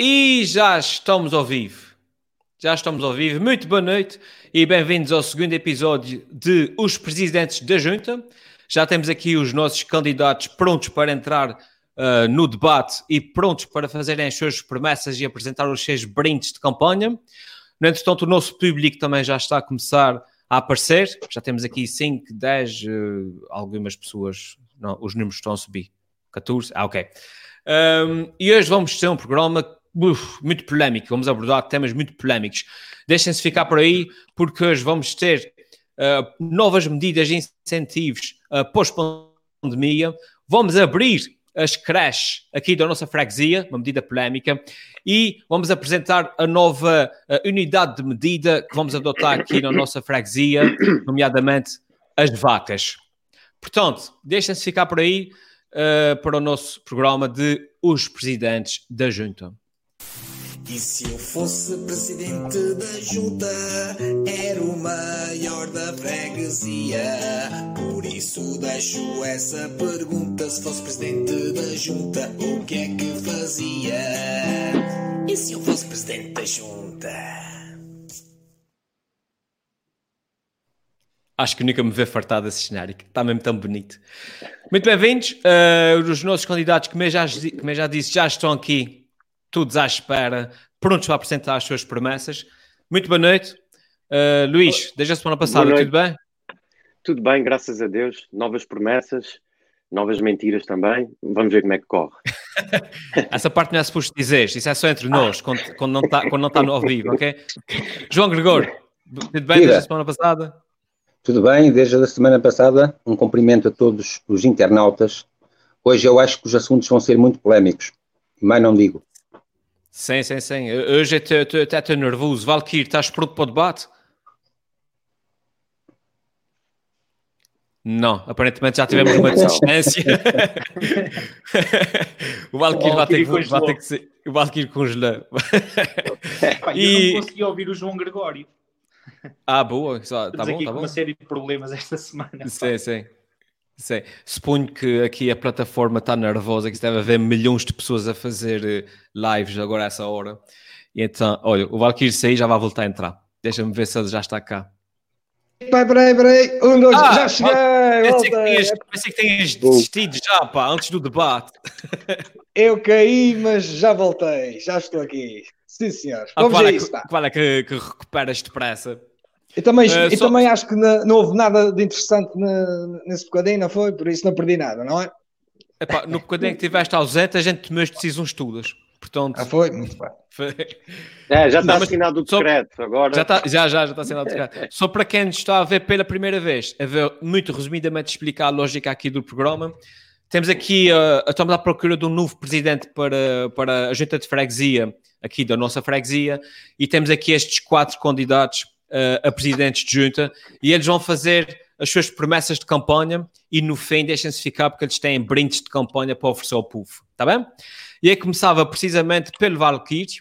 E já estamos ao vivo. Já estamos ao vivo. Muito boa noite e bem-vindos ao segundo episódio de Os Presidentes da Junta. Já temos aqui os nossos candidatos prontos para entrar uh, no debate e prontos para fazerem as suas promessas e apresentar os seus brindes de campanha. No entretanto, o nosso público também já está a começar a aparecer. Já temos aqui 5, 10, uh, algumas pessoas. Não, os números estão a subir. 14? Ah, ok. Um, e hoje vamos ter um programa uf, muito polémico. Vamos abordar temas muito polémicos. Deixem-se ficar por aí, porque hoje vamos ter uh, novas medidas e incentivos uh, pós-pandemia. Vamos abrir as creches aqui da nossa freguesia, uma medida polémica, e vamos apresentar a nova uh, unidade de medida que vamos adotar aqui na nossa freguesia, nomeadamente as vacas. Portanto, deixem-se ficar por aí uh, para o nosso programa de Os Presidentes da Junta. E se eu fosse presidente da junta, era o maior da freguesia. Por isso deixo essa pergunta: se fosse presidente da junta, o que é que fazia? E se eu fosse presidente da junta? Acho que nunca me vê fartar desse cenário, está mesmo tão bonito. Muito bem-vindos. Uh, os nossos candidatos, como eu, já, como eu já disse, já estão aqui todos à espera, prontos para apresentar as suas promessas. Muito boa noite. Uh, Luís, desde a semana passada, tudo bem? Tudo bem, graças a Deus. Novas promessas, novas mentiras também. Vamos ver como é que corre. Essa parte não é suposto dizer, isso é só entre nós, quando, quando não está quando não tá no ao vivo, ok? João Gregor, tudo bem desde a semana passada? Tudo bem, desde a semana passada. Um cumprimento a todos os internautas. Hoje eu acho que os assuntos vão ser muito polémicos, mas não digo. Sim, sim, sim. Hoje até estou nervoso. Valkyrie, estás pronto para o debate? Não, aparentemente já tivemos uma distância. o Valkyrie vai ter que, vai ter que ser. O Valkyrie congelou. e... Eu não consegui ouvir o João Gregório. Ah, boa. Tá Estamos bom, aqui tá com bom. uma série de problemas esta semana. Sim, sim. Sim. Suponho que aqui a plataforma está nervosa, que deve haver milhões de pessoas a fazer eh, lives agora a essa hora. E então, olha, o Valkyrie sair já vai voltar a entrar. Deixa-me ver se ele já está cá. Peraí, peraí, peraí. Um, dois, Ah, já cheguei. Pensei que, tinhas, pensei que tinhas desistido já, pá, antes do debate. Eu caí, mas já voltei. Já estou aqui. Sim, senhor. Ah, Vamos qual, a é isso, que, pá. qual é que, que recuperas depressa? Eu também, eu só- também acho que na- não houve nada de interessante na- nesse bocadinho, não foi? Por isso não perdi nada, não é? Epá, no bocadinho que estiveste ausente, a gente tomou as decisões todas. Portanto, Ah, foi? Muito bem. foi- É, já está Não, assinado o só- decreto. Agora Já, está, já, já, já está sendo autorizado. Só para quem nos está a ver pela primeira vez, a ver muito resumidamente explicar a lógica aqui do programa. Temos aqui, uh, estamos à procura de um novo presidente para, para a junta de freguesia, aqui da nossa freguesia, e temos aqui estes quatro candidatos uh, a presidentes de junta, e eles vão fazer as suas promessas de campanha, e no fim deixem-se ficar porque eles têm brindes de campanha para oferecer ao povo, está bem? E aí começava precisamente pelo Valkyrie,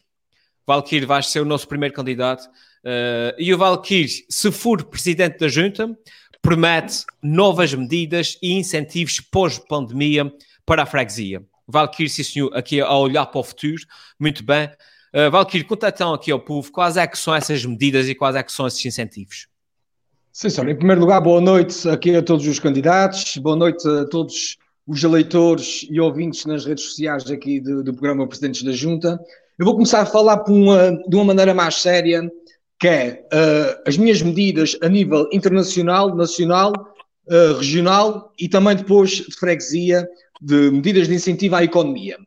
Valkyrie vai ser o nosso primeiro candidato. Uh, e o Valkyrie, se for presidente da junta, promete novas medidas e incentivos pós-pandemia para a freguesia. Valkyrie, sim senhor, aqui a olhar para o futuro, muito bem. Uh, Valkyrie, conta então aqui ao povo quais é que são essas medidas e quais é que são esses incentivos. Sim, senhor. Em primeiro lugar, boa noite aqui a todos os candidatos, boa noite a todos os eleitores e ouvintes nas redes sociais aqui do, do programa Presidentes da Junta. Eu vou começar a falar uma- de uma maneira mais séria, que é eh, as minhas medidas a nível internacional, nacional, eh, regional e também depois de freguesia, de medidas de incentivo à economia.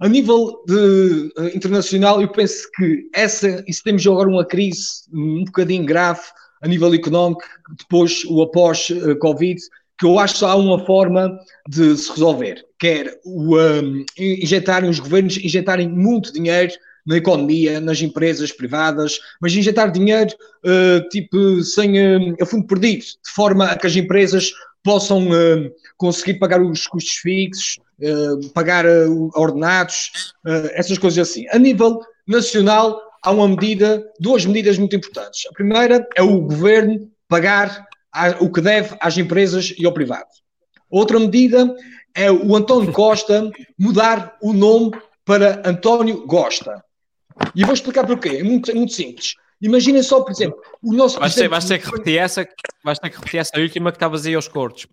A nível de, eh, internacional, eu penso que essa, isso temos agora uma crise um bocadinho grave a nível económico, depois o após-Covid, que eu acho que há uma forma de se resolver, que é o, um, injetarem, os governos injetarem muito dinheiro na economia, nas empresas privadas, mas injetar dinheiro uh, tipo sem uh, a fundo perdido, de forma a que as empresas possam uh, conseguir pagar os custos fixos, uh, pagar uh, ordenados, essas coisas assim. A nível nacional, há uma medida, duas medidas muito importantes. A primeira é o governo pagar a- o que deve às empresas e ao privado. Outra medida é o António Costa mudar o nome para António Gosta. E vou explicar porquê. É muito, é muito simples. Imaginem só, por exemplo, o nosso. Vais ter, vais ter, que, repetir essa, vais ter que repetir essa última que estavas aí aos cortes.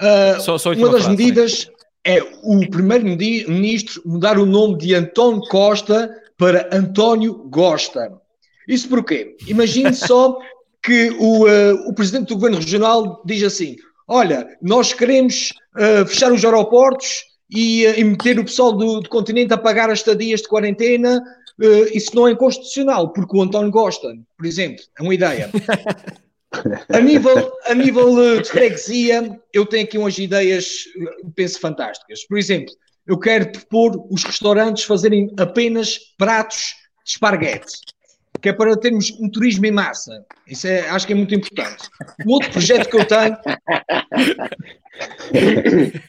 Uh, só, só uma das frase, medidas sim. é o primeiro-ministro mudar o nome de António Costa para António Gosta. Isso porquê? Imagine só que o, uh, o presidente do governo regional diz assim: Olha, nós queremos uh, fechar os aeroportos e, e, meter o pessoal do, do, continente a pagar as estadias de quarentena. Isso não é inconstitucional, porque o António gosta, por exemplo, é uma ideia. A nível, a nível de freguesia, eu tenho aqui umas ideias, penso, fantásticas. Por exemplo, eu quero propor os restaurantes fazerem apenas pratos de esparguete que é para termos um turismo em massa. Isso é, acho que é muito importante. Um outro projeto que eu tenho.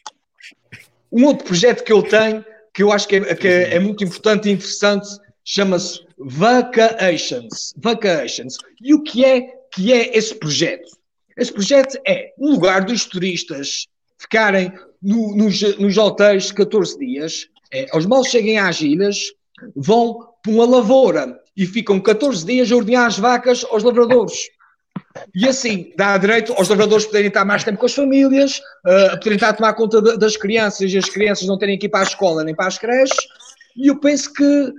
um outro projeto que eu tenho, que eu acho que é, que é muito importante e interessante, chama-se Vacations. Vacations. E o que é que é esse projeto? Esse projeto é um lugar dos turistas ficarem no, nos, nos hotéis 14 dias, é, aos mal cheguem às ilhas, vão para uma lavoura e ficam 14 dias a ordenhar as vacas aos lavradores. E assim, dá direito aos lavradores poderem estar mais tempo com as famílias, uh, poderem estar a tomar conta de, das crianças e as crianças não terem que ir para a escola nem para as creches. E eu penso que uh,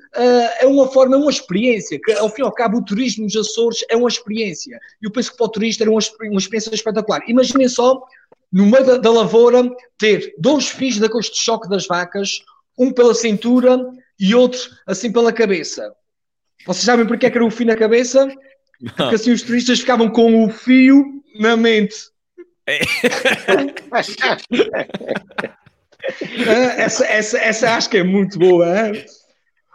é uma forma, é uma experiência, que ao fim e ao cabo o turismo nos Açores é uma experiência. E eu penso que para o turista era uma, uma experiência espetacular. Imaginem só, no meio da, da lavoura, ter dois fios da costa de choque das vacas, um pela cintura e outro assim pela cabeça. Vocês sabem porque é que era o fio na cabeça? Porque assim os turistas ficavam com o fio na mente. É. essa, essa, essa acho que é muito boa.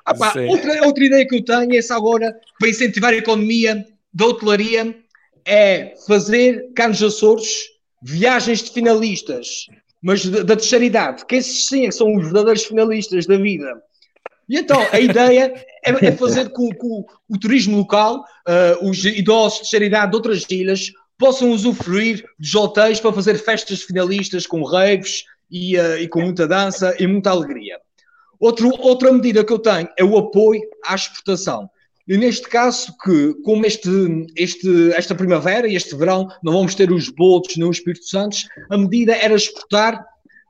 Ah, pá, outra, outra ideia que eu tenho, essa agora, para incentivar a economia da hotelaria, é fazer cá nos Açores viagens de finalistas, mas da, terceira idade, que esses sim são os verdadeiros finalistas da vida. E então a ideia é, é fazer com que o, turismo local, uh, os idosos de idade de outras ilhas, possam usufruir dos hotéis para fazer festas finalistas com raves e, uh, e com muita dança e muita alegria. Outro, outra medida que eu tenho é o apoio à exportação. E neste caso, que como este, este, esta primavera e este verão não vamos ter os bolos no Espírito Santo, a medida era exportar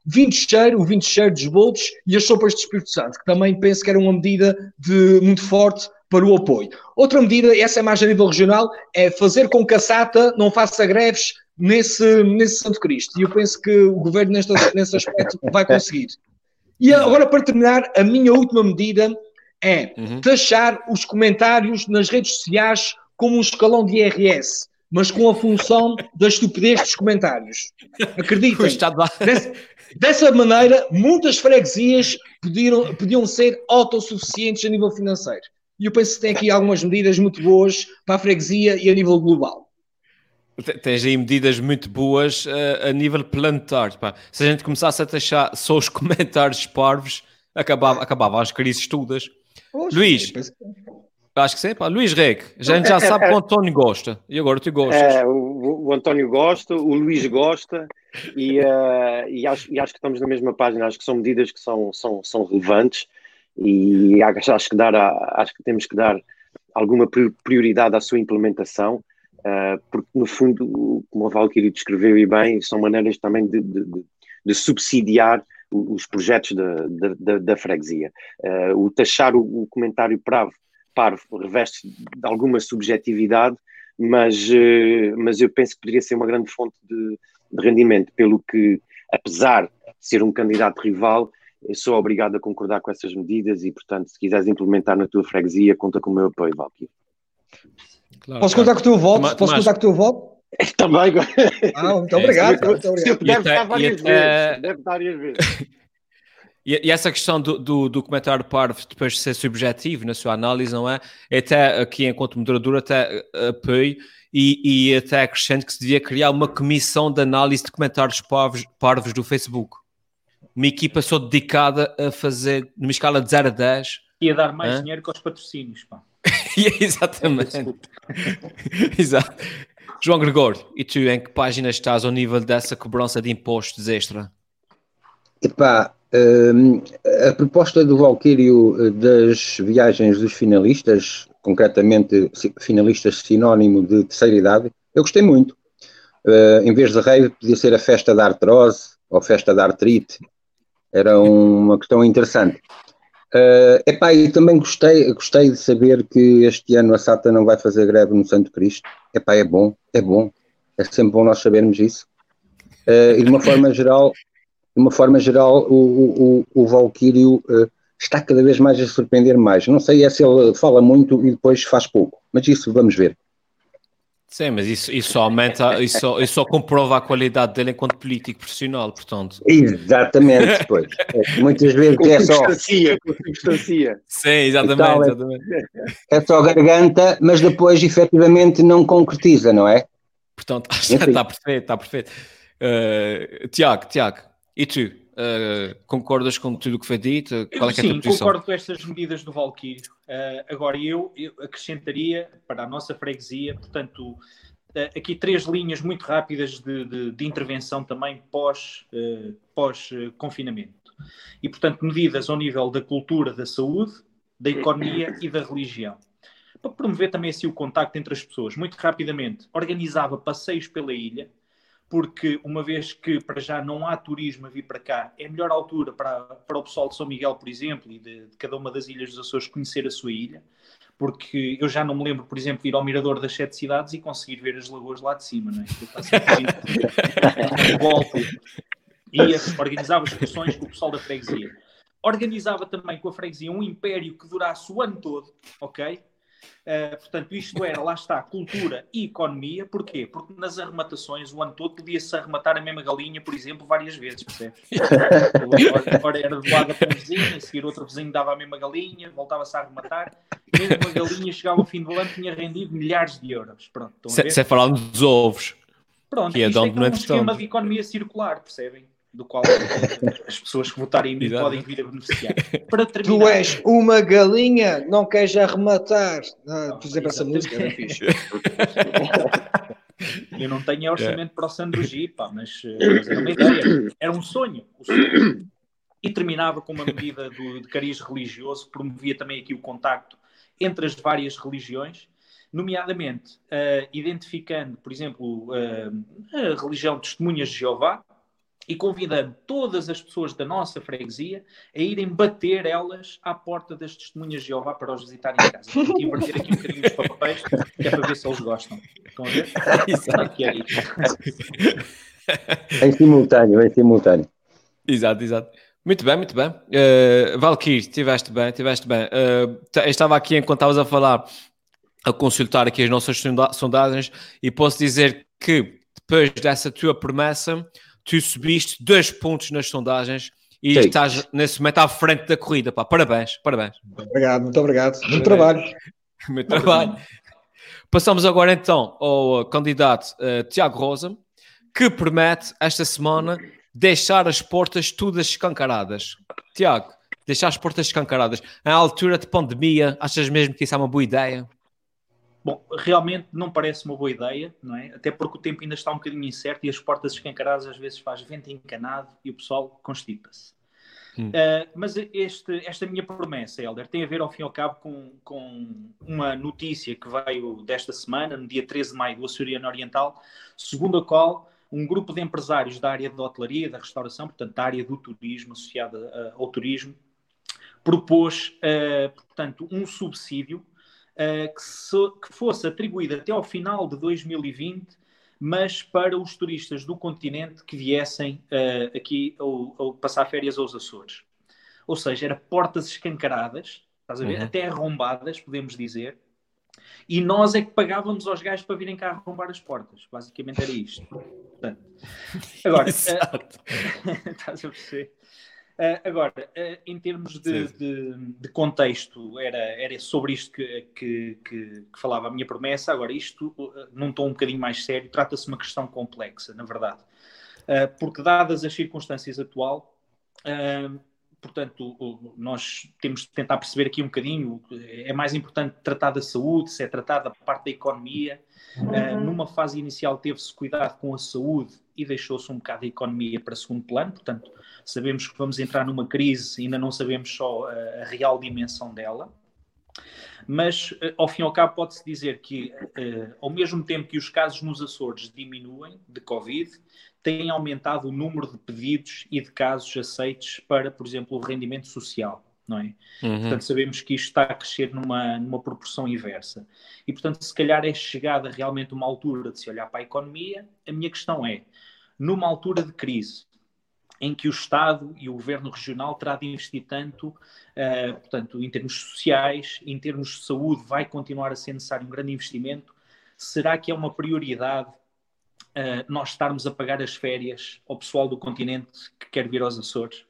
vinho cheiro, o vinho cheiro dos bolos e as sopas de Espírito Santo, que também penso que era uma medida de, muito forte para o apoio. Outra medida, essa é mais a nível regional, é fazer com que a SATA não faça greves nesse, nesse Santo Cristo. E eu penso que o governo neste, nesse aspecto vai conseguir. E agora, para terminar, a minha última medida é uhum. taxar os comentários nas redes sociais como um escalão de IRS, mas com a função da estupidez dos comentários. Acreditem. Dessa, Dessa maneira, muitas freguesias podiam, podiam ser autossuficientes a nível financeiro. E eu penso que tem aqui algumas medidas muito boas para a freguesia e a nível global. Tens aí medidas muito boas uh, a nível planetário. Pá. Se a gente começasse a taxar só os comentários parvos, acabava, acabava as crises todas. Poxa, Luís, acho que sim, pá. Luís Reg, a gente já sabe que o António gosta. E agora tu gostas. É, o, o António gosta, o Luís gosta. E, uh, e, acho, e, acho, que estamos na mesma página, acho que são medidas que são, são, são relevantes e acho, acho, que dar a, acho que temos que dar alguma prioridade à sua implementação, uh, porque no fundo, como a Valkyrie descreveu e bem, são maneiras também de, de, de subsidiar os projetos da, da, da freguesia. Uh, o taxar o, o comentário parvo, parvo reveste de alguma subjetividade, mas, mas eu penso que poderia ser uma grande fonte de, de rendimento, pelo que, apesar de ser um candidato rival, sou obrigado a concordar com essas medidas e, portanto, se quiseres implementar na tua freguesia, conta com o meu apoio, Valkyrie. Claro, Posso contar com o teu voto? Mas, Posso contar com o teu voto? Também. Ah, muito obrigado. É, muito obrigado. Deve estar várias vezes. Deve estar várias vezes. E, essa questão do, do, do comentário parvo depois de ser subjetivo na sua análise, não é? Até aqui, enquanto moderador, até apoio e, e até acrescento que se devia criar uma comissão de análise de comentários parvos, parvos do Facebook. Uma equipa só dedicada a fazer, numa escala de 0 a 10. E a dar mais Hã? dinheiro que os patrocínios, pá. Exatamente. Exato. João Gregório, e tu em que página estás ao nível dessa cobrança de impostos extra? Epá, a proposta do Valquírio das viagens dos finalistas, concretamente finalistas sinónimo de terceira idade, eu gostei muito. Uh, em vez de rave, podia ser a festa da artrose ou festa da artrite. Era uma questão interessante. Uh, epá, e também gostei, gostei de saber que este ano a SATA não vai fazer greve no Santo Cristo. Epá, é bom, é bom. É sempre bom nós sabermos isso. Uh, e de uma forma geral, de uma forma geral, o, o, o uh, está cada vez mais a surpreender mais. Não sei é se ele fala muito e depois faz pouco, mas isso vamos ver. Sim, mas isso, isso aumenta, isso, isso só comprova a qualidade dele enquanto político profissional, portanto. Exatamente, pois. É, muitas vezes é só. Substancia, com substancia. Sim, exatamente, tal, é, exatamente. É só garganta, mas depois efetivamente não concretiza, não é? Portanto, está perfeito, está perfeito. Uh, Tiago, Tiago, e tu? Uh, concordas com tudo o que foi dito? Qual é, que é a posição? concordo com estas medidas do Valkyrie. Uh, agora, eu, eu, acrescentaria para a nossa freguesia, portanto, uh, aqui três linhas muito rápidas de, de, de intervenção também pós-confinamento. Pós, e, portanto, medidas ao nível da cultura, da saúde, da economia e da religião. Para promover também assim o contacto entre as pessoas. Muito rapidamente, organizava passeios pela ilha, porque uma vez que para já não há turismo a vir para cá, é a melhor altura para, para o pessoal de São Miguel, por exemplo, e de, de, cada uma das ilhas dos Açores conhecer a sua ilha, porque eu já não me lembro, por exemplo, de ir ao Mirador das Sete Cidades e conseguir ver as lagoas lá de cima, não é? volta. Ia, organizava excursões com o pessoal da freguesia. Organizava também com a freguesia um império que durasse o ano todo, ok? Uh, portanto, isto era, lá está, cultura e economia. Porquê? Porque nas arrematações, o ano todo, podia-se arrematar a mesma galinha, por exemplo, várias vezes, percebes? Agora era doada para um vizinho, a seguir outro vizinho dava a mesma galinha, voltava-se a arrematar. Mesmo a galinha chegava ao fim do ano, tinha rendido milhares de euros. Pronto, Se, é falando dos ovos. Pronto, que é isto é, é um esquema de economia circular, percebem? Do qual as pessoas que votarem em mim podem vir a beneficiar. Para terminar, tu és uma galinha, não queres arrematar. Ah, por exemplo, essa música era fixe. Eu não tenho orçamento para o Sandro G, pá, mas, mas, era uma ideia, era um sonho, um sonho. E terminava com uma medida do, de cariz religioso, promovia também aqui o contacto entre as várias religiões, nomeadamente uh, identificando, por exemplo, uh, a religião de Testemunhas de Jeová, e convidando todas as pessoas da nossa freguesia a irem bater elas à porta das testemunhas de Jeová para os visitarem em casa. Vou inverter aqui um bocadinho os papéis, que é para ver se eles gostam. Estão a ver? Exato. Que é Em simultâneo, em simultâneo. Exato, exato. Muito bem, muito bem. Uh, Valkyrie, estiveste bem, estiveste bem. Uh, estava aqui enquanto estavas a falar, a consultar aqui as nossas sondagens e posso dizer que depois dessa tua promessa, tu subiste dois pontos nas sondagens e Sim. estás nesse momento à frente da corrida. Pá. Parabéns, parabéns. Muito obrigado, muito obrigado. Muito trabalho. muito trabalho. Passamos agora então ao uh, candidato uh, Tiago Rosa, que promete esta semana deixar as portas todas escancaradas. Tiago, deixar as portas escancaradas. Em altura de pandemia, achas mesmo que isso é uma boa ideia? Bom, realmente não parece uma boa ideia, não é? Até porque o tempo ainda está um bocadinho incerto e as portas escancaradas às vezes faz vento encanado e o pessoal constipa-se. Hum. Uh, mas este, esta minha promessa, Helder, tem a ver ao fim e ao cabo com, com uma notícia que veio desta semana, no dia 13 de maio, do Açoriano Oriental, segundo a qual um grupo de empresários da área da hotelaria, da restauração, portanto, da área do turismo, associada uh, ao turismo, propôs, uh, portanto, um subsídio uh, que, so, que fosse atribuída até ao final de 2020, mas para os turistas do continente que viessem uh, aqui ao, ao passar férias aos Açores. Ou seja, era portas escancaradas, estás a ver? Uhum. Até arrombadas, podemos dizer, e nós é que pagávamos aos gajos para virem cá arrombar as portas. Basicamente era isto. Portanto, agora, uh, estás a perceber? Uh, agora, uh, em termos de, de, de, contexto, era, era sobre isto que, que, que, que, falava a minha promessa. Agora, isto, uh, num tom um bocadinho mais sério, trata-se de uma questão complexa, na verdade. porque, dadas as circunstâncias atual, portanto, nós temos de tentar perceber aqui um bocadinho, é mais importante tratar da saúde, se é tratar da parte da economia. Uh, numa fase inicial teve-se cuidado com a saúde e deixou-se um bocado a economia para segundo plano, portanto, sabemos que vamos entrar numa crise, ainda não sabemos só a real dimensão dela. Mas, uh, ao fim e ao cabo, pode-se dizer que, uh, ao mesmo tempo que os casos nos Açores diminuem de Covid, tem aumentado o número de pedidos e de casos aceitos para, por exemplo, o rendimento social. Não é? Uhum. Portanto, sabemos que isto está a crescer numa, numa proporção inversa. E, portanto, se calhar é chegada realmente uma altura de se olhar para a economia. A minha questão é, numa altura de crise, em que o Estado e o Governo Regional terá de investir tanto, uh, portanto, em termos sociais, em termos de saúde, vai continuar a ser necessário um grande investimento. Será que é uma prioridade uh, nós estarmos a pagar as férias ao pessoal do continente que quer vir aos Açores.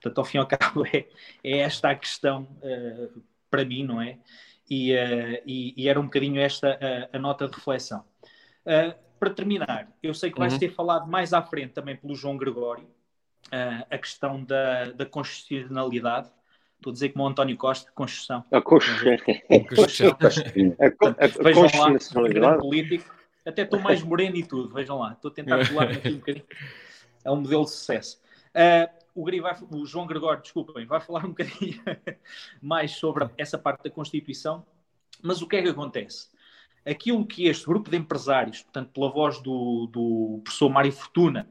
Portanto, ao fim e ao cabo, é, é esta a questão uh, para mim, não é? E, e, e, era um bocadinho esta a, a nota de reflexão. para terminar, eu sei que vai uhum. ser falado mais à frente também pelo João Gregório, a questão da, da constitucionalidade. Estou a dizer como o António Costa, Constituição. A Constitucionalidade. político até estou mais moreno e tudo, vejam lá. Estou a tentar pular aqui um bocadinho. É um modelo de sucesso. Uh, o, vai, o, João Gregório, desculpem, vai falar um bocadinho mais sobre essa parte da Constituição. Mas o que é que acontece? Aquilo que este grupo de empresários, portanto, pela voz do, do professor Mário Fortuna,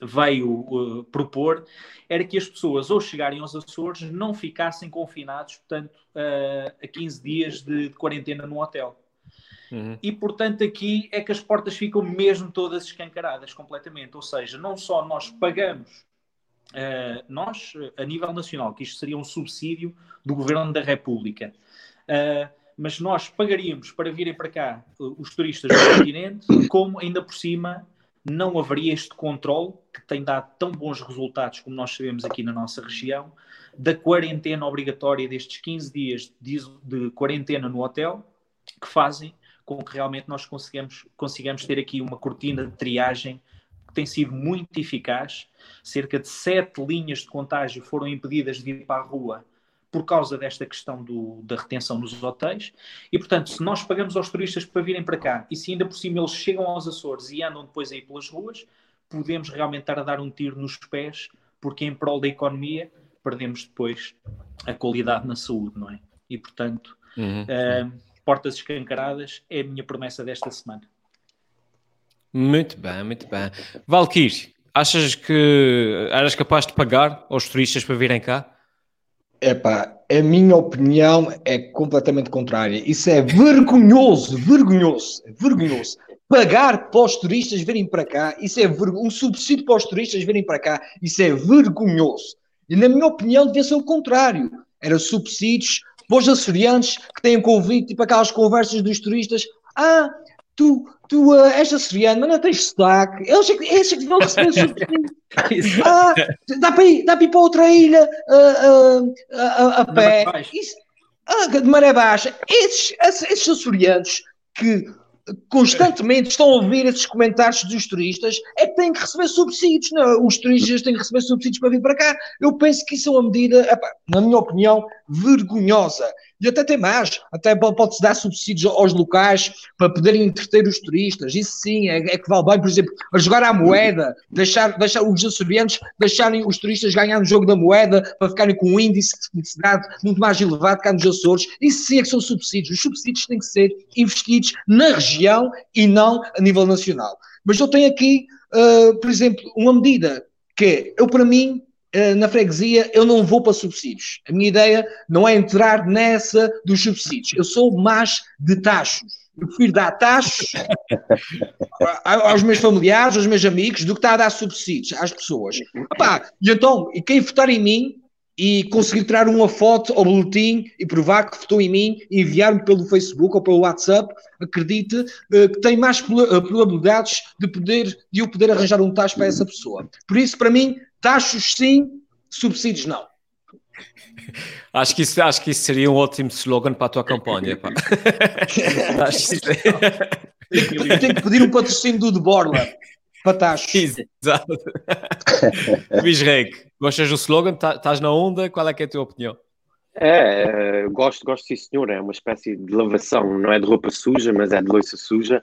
veio uh, propor era que as pessoas, ao chegarem aos Açores, não ficassem confinados, portanto, uh, a 15 dias de, de quarentena no hotel. Uhum. E portanto, aqui é que as portas ficam mesmo todas escancaradas completamente. Ou seja, não só nós pagamos, uh, nós, a nível nacional, que isto seria um subsídio do Governo da República, mas nós pagaríamos para virem para cá os turistas do continente, como ainda por cima não haveria este controle que tem dado tão bons resultados como nós sabemos aqui na nossa região, da quarentena obrigatória destes 15 dias de, quarentena no hotel, que fazem com que realmente nós consigamos, consigamos ter aqui uma cortina de triagem que tem sido muito eficaz. Cerca de sete linhas de contágio foram impedidas de ir para a rua por causa desta questão do, da retenção nos hotéis. E, portanto, se nós pagamos aos turistas para virem para cá e se ainda por cima eles chegam aos Açores e andam depois aí pelas ruas, podemos realmente estar a dar um tiro nos pés, porque em prol da economia perdemos depois a qualidade na saúde, não é? E, portanto, uhum. uh, portas escancaradas é a minha promessa desta semana. Muito bem, muito bem. Valkyrie, achas que eras capaz de pagar aos turistas para virem cá? Epá, a minha opinião é completamente contrária. Isso é vergonhoso, vergonhoso, vergonhoso. Pagar para os turistas virem para cá, isso é um subsídio para os turistas virem para cá, isso é vergonhoso. E na minha opinião devia ser o contrário. Era subsídios para os açorianos que têm convite, tipo aquelas conversas dos turistas, ah, tu, tu uh, és açoriano, mas não tens sotaque, eles, eles é que vão receber subsídio. ah, dá para ir, dá para ir para outra ilha uh, uh, a, a pé. Isso, ah, de maré baixa. Esses, esses açorianos que constantemente estão a ouvir esses comentários dos turistas, é que têm que receber subsídios. Não? É? Os turistas têm que receber subsídios para vir para cá. Eu penso que isso é uma medida, na minha opinião, vergonhosa. E até tem mais, até pode-se dar subsídios aos locais para poderem entreter os turistas. Isso sim, é, é que vale bem, por exemplo, a jogar à moeda, deixar, deixar os açorianos deixarem os turistas ganhar no jogo da moeda para ficarem com um índice de felicidade muito mais elevado cá nos Açores. Isso sim é que são subsídios. Os subsídios têm que ser investidos na região e não a nível nacional. Mas eu tenho aqui, uh, por exemplo, uma medida que eu, para mim, na freguesia, eu não vou para subsídios. A minha ideia não é entrar nessa dos subsídios. Eu sou mais de taxos. Eu prefiro dar taxos aos meus familiares, aos meus amigos, do que estar a dar subsídios às pessoas. Epá, e então, e quem votar em mim e conseguir tirar uma foto ao boletim e provar que votou em mim e enviar-me pelo Facebook ou pelo WhatsApp, acredite uh, que tem mais probabilidades de, poder, de eu poder arranjar um taxa para essa pessoa. Por isso, para mim, Taxos sim, subsídios não. Acho que, isso, acho que isso seria um ótimo slogan para a tua campanha. Pá. Tenho que pedir um patrocínio do De Borla. Patachos. Exato. Luís Reque, gostas do slogan? Tá, estás na onda? Qual é, é a tua opinião? É, é, gosto, gosto sim senhor, é uma espécie de lavação, não é de roupa suja, mas é de louça suja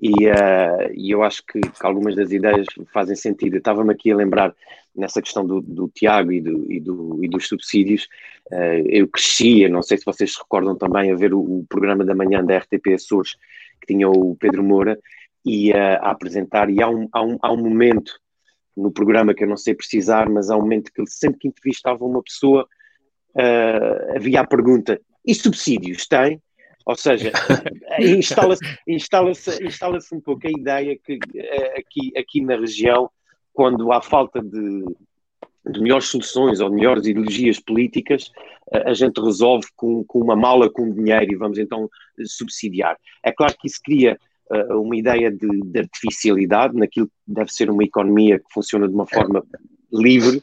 e, uh, e eu acho que, que, algumas das ideias fazem sentido. Eu estava-me aqui a lembrar nessa questão do, do Tiago e, do, e, do, e dos subsídios, uh, eu crescia, não sei se vocês se recordam também, a ver o, o programa da manhã da RTP Açores, que tinha o Pedro Moura, e uh, a apresentar, e há um, há, um, há um momento no programa que eu não sei precisar, mas há um momento que ele sempre que entrevistava uma pessoa uh, havia a pergunta: e subsídios tem? Ou seja, instala-se instala instala um pouco a ideia que uh, aqui, aqui na região, quando há falta de, de melhores soluções ou melhores ideologias políticas, uh, a gente resolve com, com uma mala com dinheiro e vamos então subsidiar. É claro que isso cria uma ideia de, de, artificialidade naquilo que deve ser uma economia que funciona de uma forma livre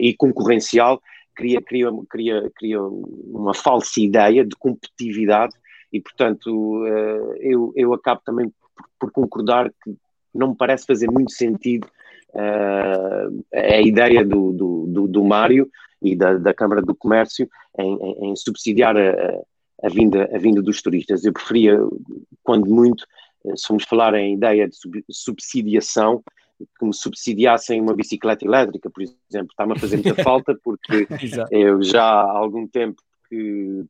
e concorrencial cria, cria, cria, cria uma falsa ideia de competitividade e, portanto, eh, eu, eu acabo também por, concordar que não me parece fazer muito sentido uh, a ideia do, do, do, do Mário e da, da, Câmara do Comércio em, em, em subsidiar a, a, vinda, a vinda dos turistas. Eu preferia, quando muito, se formos falar em ideia de subsidiação, que me subsidiassem uma bicicleta elétrica, por exemplo. Está-me a fazer muita falta porque eu já há algum tempo que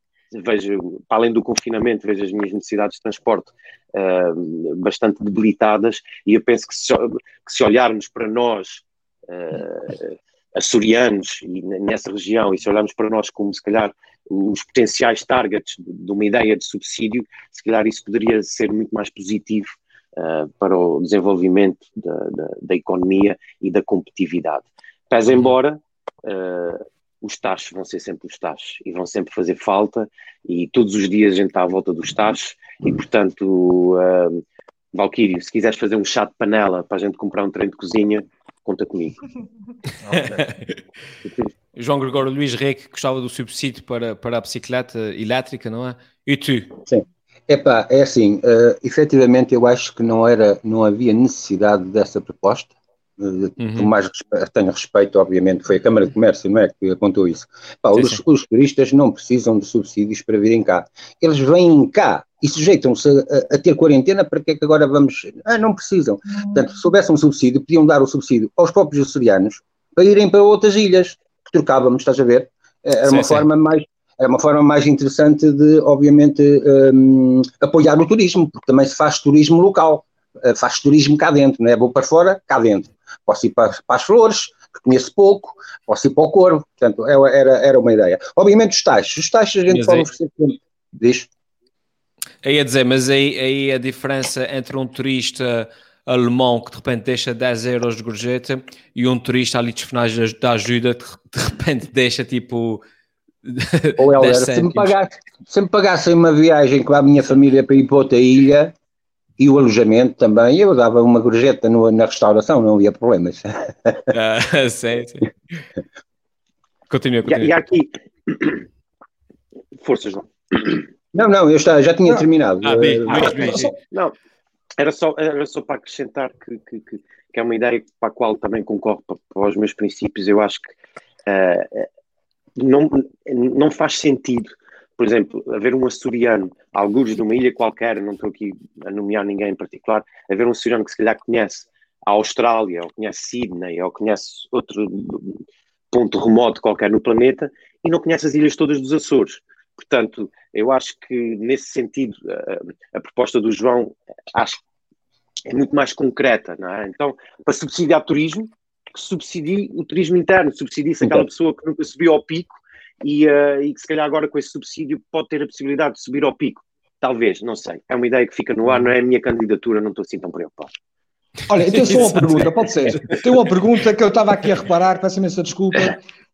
vejo, para além do confinamento, vejo as minhas necessidades de transporte uh, bastante debilitadas e eu penso que se, que se olharmos para nós, uh, açorianos, e nessa região, e se olharmos para nós como, se calhar, os potenciais targets de uma ideia de subsídio, se calhar isso poderia ser muito mais positivo uh, para o desenvolvimento da, da, da, economia e da competitividade. Pese embora uh, os taxos vão ser sempre os taxos e vão sempre fazer falta e todos os dias a gente está à volta dos taxos e portanto uh, Valquírio, se quiseres fazer um chá de panela para a gente comprar um trem de cozinha, conta comigo. João Gregório Luís Reque gostava do subsídio para, para a bicicleta elétrica, não é? E tu? Sim. Epá, é assim, uh, efetivamente eu acho que não, era, não havia necessidade dessa proposta, Uhum. mais tenho respeito, obviamente, foi a Câmara de Comércio não é, que apontou isso. Pá, sim, os, sim. os, turistas não precisam de subsídios para virem cá. Eles vêm cá e sujeitam-se a, a, ter quarentena, para que é que agora vamos. Ah, não precisam. Uhum. Portanto, se houvesse um subsídio, podiam dar o subsídio aos próprios açorianos para irem para outras ilhas, que trocávamos, estás a ver? É, era sim, uma forma mais. É uma forma mais interessante de, obviamente, um, apoiar o turismo, porque também se faz turismo local, eh, faz turismo cá dentro, não é? Vou para fora, cá dentro posso ir para, para as flores, que conheço pouco, posso ir para o corvo, portanto, é, era, era uma ideia. Obviamente os taxos, os taxos a gente pode oferecer diz? Aí a dizer, mas aí, aí a diferença entre um turista alemão que de repente deixa 10 euros de gorjeta e um turista ali finais da ajuda que de repente deixa tipo ou ela, se me, pagasse, se me pagassem uma viagem com a minha família para ir para outra ilha, e o alojamento também, eu dava uma gorjeta no, na restauração, não havia problemas. Ah, sim, sim. Continua, continua. E, e aqui... Forças, não. Não, não, eu já, já tinha não. terminado. Ah, bem, bem, bem, não, era só, era só para acrescentar que, que, que, que, é uma ideia para a qual também concordo para, para os meus princípios. Eu acho que uh, não, não faz sentido por exemplo, haver um açoriano, alguns de uma ilha qualquer, não estou aqui a nomear ninguém em particular, haver um açoriano que se calhar conhece a Austrália, ou conhece Sydney, ou conhece outro ponto remoto qualquer no planeta, e não conhece as ilhas todas dos Açores. Portanto, eu acho que nesse sentido a, a proposta do João acho é muito mais concreta, não é? Então, para subsidiar turismo, subsidie o turismo interno, subsidie-se aquela pessoa que nunca subiu ao pico e, uh, e que se calhar agora com esse subsídio pode ter a possibilidade de subir ao pico. Talvez, não sei. É uma ideia que fica no ar, não é a minha candidatura, não estou assim tão preocupado. Olha, eu tenho só uma pergunta, pode ser. Tenho uma pergunta que eu estava aqui a reparar, peço imensa desculpa.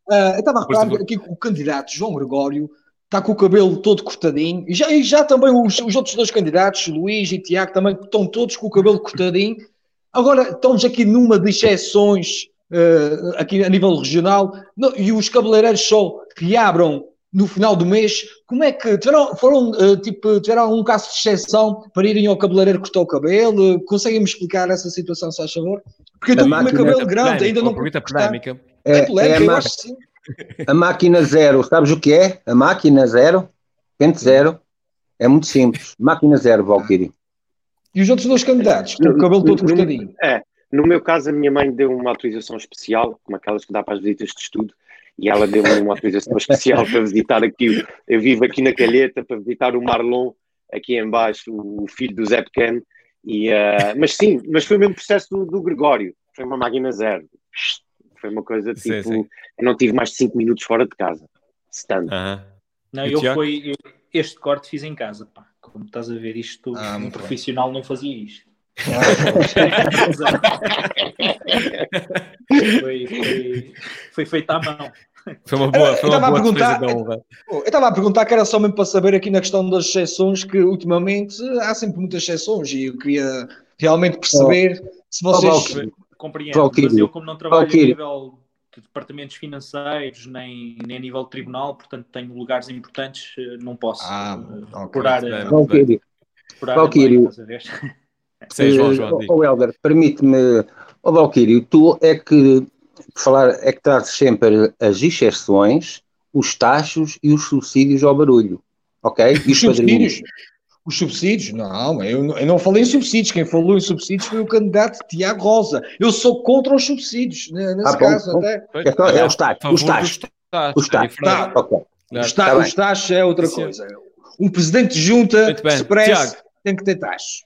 Uh, eu estava a reparar aqui que o candidato João Gregório está com o cabelo todo cortadinho, e já, e já também os, os outros dois candidatos, Luís e Tiago, também estão todos com o cabelo cortadinho. Agora estamos aqui numa de exceções uh, aqui a nível regional, e os cabeleireiros só que abram no final do mês. Como é que tiveram, foram, uh, tipo, tiveram um caso de exceção para irem ao cabeleireiro cortar o cabelo? Conseguem-me explicar essa situação, se faz favor? Porque eu estou com o meu cabelo grande, ainda não pergunta polémica. É, é polémica, é eu acho sim. A máquina zero, sabes o que é? A máquina zero, pente zero, é muito simples. Máquina zero, Valkyrie. E os outros dois candidatos, com o cabelo todo cortadinho? É, no meu caso, a minha mãe deu uma autorização especial, como aquelas que dá para as visitas de estudo, e ela deu-me uma autorização especial para visitar aqui. Eu vivo aqui na Calheta para visitar o Marlon, aqui embaixo, o filho do Zé Pequeno. E, uh, mas sim, mas foi o mesmo processo do, do Gregório. Foi uma máquina zero. Foi uma coisa tipo. Sim, sim. Eu não tive mais de 5 minutos fora de casa. Stand. Uh -huh. Não, eu fui. Eu, este corte fiz em casa, pá. Como estás a ver, isto, ah, um profissional bem. não fazia isto foi, foi, foi feito à mão. Foi uma boa, foi uma boa perguntar, Eu estava a perguntar que era só mesmo para saber aqui na questão das exceções, que ultimamente há sempre muitas exceções e eu queria realmente perceber oh, se vocês. Oh, Compreendo, mas eu, como não trabalho a nível de departamentos financeiros, nem, nem a nível de tribunal, portanto tenho lugares importantes, eh, não posso ah, uh, okay. curar. Valkyrie. Valkyrie. Sim, João, eh, João. Oh, Helder, permite-me, oh, Valquírio, tu é que falar é que trazes sempre as exceções, os taxos e os subsídios ao barulho, ok? E os subsídios? Os subsídios? Não, eu, eu não falei em subsídios. Quem falou em subsídios foi o candidato Tiago Rosa. Eu sou contra os subsídios, né, nesse ah, caso bom, até. Então, é os taxos. Os taxos. Os taxos. Tá, okay. Os, ta os taxos é outra coisa. Um presidente de junta preze tem que ter taxos.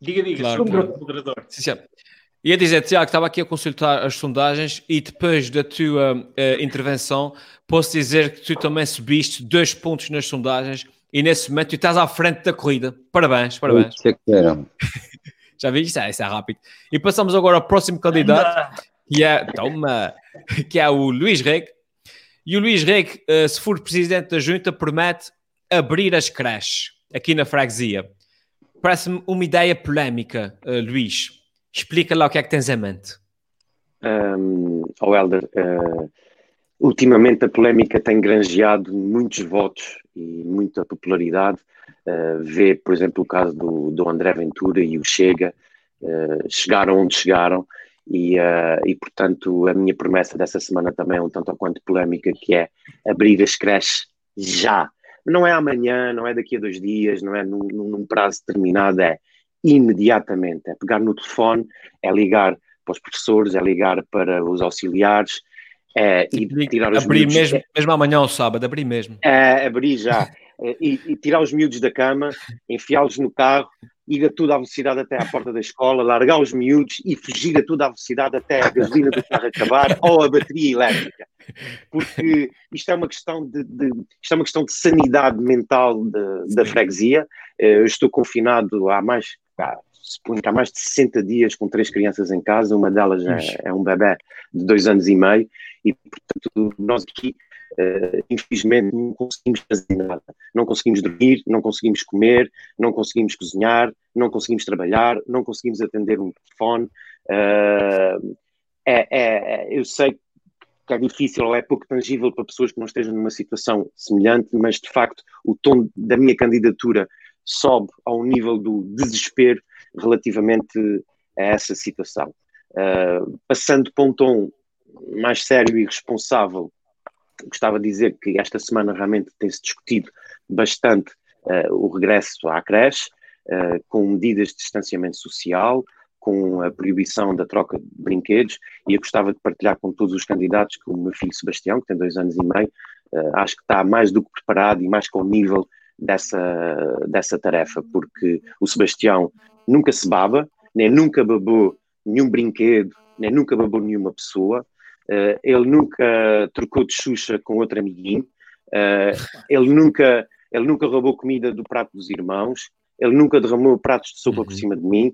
Diga, diga, claro, claro. moderador. Sim, Ia dizer, Tiago, estava aqui a consultar as sondagens e depois da tua uh, intervenção, posso dizer que tu também subiste dois pontos nas sondagens e nesse momento tu estás à frente da corrida. Parabéns, parabéns. Que Já vi? Isso é, isso é rápido. E passamos agora ao próximo candidato, que é, toma, que é o Luís Reg. E o Luís Reg, uh, se for presidente da junta, promete abrir as creches aqui na freguesia. Parece-me uma ideia polémica, uh, Luís. Explica lá o que é que tens em mente. Um, oh Helder, uh, ultimamente a polémica tem granjeado muitos votos e muita popularidade. Uh, vê, por exemplo, o caso do, do André Ventura e o Chega, uh, chegaram onde chegaram, e, uh, e portanto a minha promessa dessa semana também é um tanto ou quanto polémica, que é abrir as creches já não é amanhã, não é daqui a dois dias, não é num, num prazo determinado, é imediatamente. É pegar no telefone, é ligar para os professores, é ligar para os auxiliares, é, e tirar os abrir miúdos, mesmo, é, mesmo amanhã ao sábado, abrir mesmo. É, abrir já. É, e, e, tirar os miúdos da cama, enfiá-los no carro, ir a tudo à velocidade até à porta da escola, largar os miúdos e fugir a tudo à velocidade até a gasolina do carro acabar ou a bateria elétrica. Porque isto é uma questão de, de isto é uma questão de sanidade mental de, da freguesia. Eh, eu estou confinado há mais, suponho que há mais de 60 dias com três crianças em casa, uma delas é, é um bebê de dois anos e meio, e portanto nós aqui Uh, infelizmente não conseguimos fazer nada. Não conseguimos dormir, não conseguimos comer, não conseguimos cozinhar, não conseguimos trabalhar, não conseguimos atender um telefone. Uh, é, é, eu sei que é difícil ou é pouco tangível para pessoas que não estejam numa situação semelhante, mas de facto o tom da minha candidatura sobe ao nível do desespero relativamente a essa situação. Uh, passando para um tom mais sério e responsável, gostava de dizer que esta semana realmente tem-se discutido bastante uh, o regresso à creche, uh, com medidas de distanciamento social, com a proibição da troca de brinquedos, e eu gostava de partilhar com todos os candidatos que o meu filho Sebastião, que tem dois anos e meio, acho que está mais do que preparado e mais com o nível dessa, dessa tarefa, porque o Sebastião nunca se baba, nem nunca babou nenhum brinquedo, nem nunca babou nenhuma pessoa, Uh, ele nunca trocou de Xuxa com outro amiguinho. Uh, ele, nunca, ele nunca roubou comida do prato dos irmãos. Ele nunca derramou pratos de sopa uhum. por cima de mim.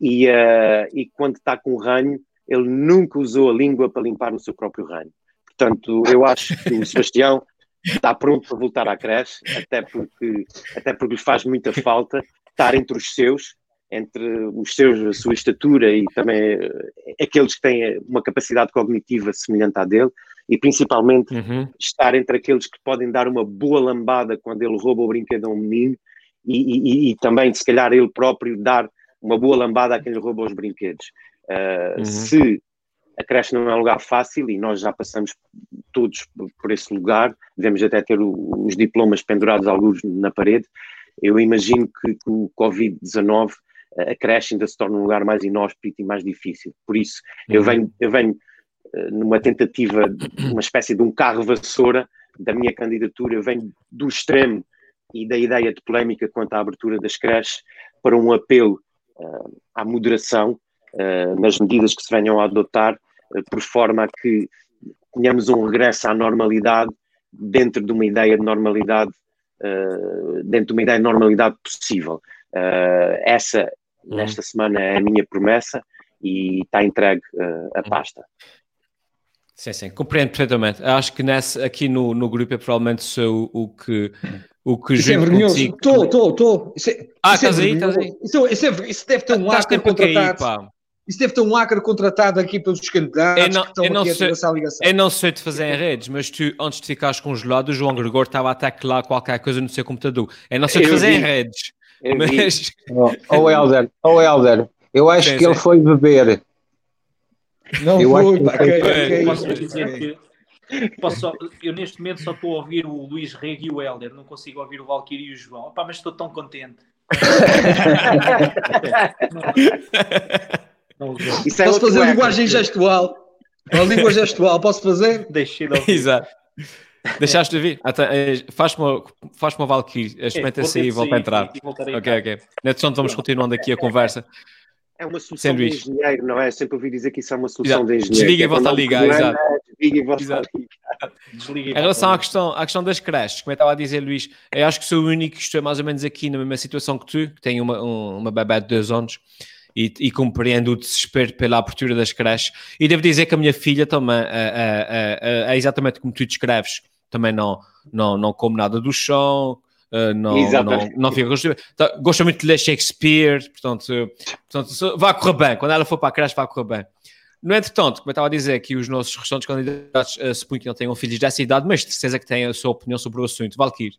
E, uh, e quando está com ranho, ele nunca usou a língua para limpar o seu próprio ranho. Portanto, eu acho que o Sebastião está pronto para voltar à creche, até porque, até porque lhe faz muita falta estar entre os seus entre os seus, a sua estatura e também eh, aqueles que têm uma capacidade cognitiva semelhante à dele, e principalmente uhum. estar entre aqueles que podem dar uma boa lambada quando ele rouba o brinquedo a um menino e, e, e também, se calhar, ele próprio dar uma boa lambada a quem lhe rouba os brinquedos. Uh, uhum. Se a creche não é um lugar fácil e nós já passamos todos por esse lugar, devemos até ter o, os diplomas pendurados alguns na parede. Eu imagino que com o Covid-19 a creche ainda se torna um lugar mais inóspito e mais difícil. Por isso, uhum. eu venho, eu venho eh, numa tentativa, uma espécie de um carro vassoura da minha candidatura, eu venho do extremo e da ideia de polémica quanto à abertura das creches para um apelo uh, à moderação uh, nas medidas que se venham a adotar, uh, por forma a que tenhamos um regresso à normalidade dentro de uma ideia de normalidade, dentro de uma ideia de normalidade possível. essa, uhum. Nesta semana, é a minha promessa e está entregue a uhum. pasta. Sim, sim, compreendo perfeitamente. Acho que nessa, aqui no, no grupo é provavelmente sou o que o que isso é vergonhoso. Estou, estou, estou. Ah, estás aí, estás aí. Isso, isso, é, isso deve ter um hacker contratado. isso deve ter um hacker contratado aqui pelos candidatos eu não, que estão eu não aqui sei, a ligação. Eu não sei de fazer em redes, mas tu, antes de ficares congelado, o João Gregor estava a teclar qualquer coisa no seu computador. Eu não sei de fazer vi. em redes. Mas... Oh, oh Helder, oh Helder, eu acho que ele foi beber. Não eu foi, pá, que, que, posso dizer que posso só, eu neste momento só estou a ouvir o Luís Rego e o Helder, não consigo ouvir o Valkyrie e o João. Opa, mas estou tão contente. É posso fazer linguagem gestual? A língua gestual, posso fazer? Deixei de ouvir. Exato. Deixaste de ouvir? Eh, faz-me uma, faz uma Valkyrie, experimenta-se aí e volta a entrar. Ok, ok. Então vamos continuando aqui a conversa. É uma solução Sanduíche. de engenheiro, não é? Sempre ouvi dizer que isso é uma solução exato. de engenheiro. Desliga e é volta a ligar, exato. Desliga e volta a ligar. Desliga em relação à questão, à questão das creches, como eu estava a dizer, Luís, eu acho que sou o único que estou mais ou menos aqui na mesma situação que tu, que tenho uma, um, uma bebé de dois anos e, e, compreendo o desespero pela abertura das creches. E devo dizer que a minha filha também é, é, é, é exatamente como tu descreves, também não, não, não come nada do chão, Uh, não, não, não fica então, gosta muito de ler Shakespeare, portanto, portanto vai correr bem. Quando ela for para a creche, vai correr bem. No entretanto, como eu estava a dizer, que os nossos restantes candidatos uh, suponho que não tenham filhos dessa idade, mas de certeza que têm a sua opinião sobre o assunto. Valkyr.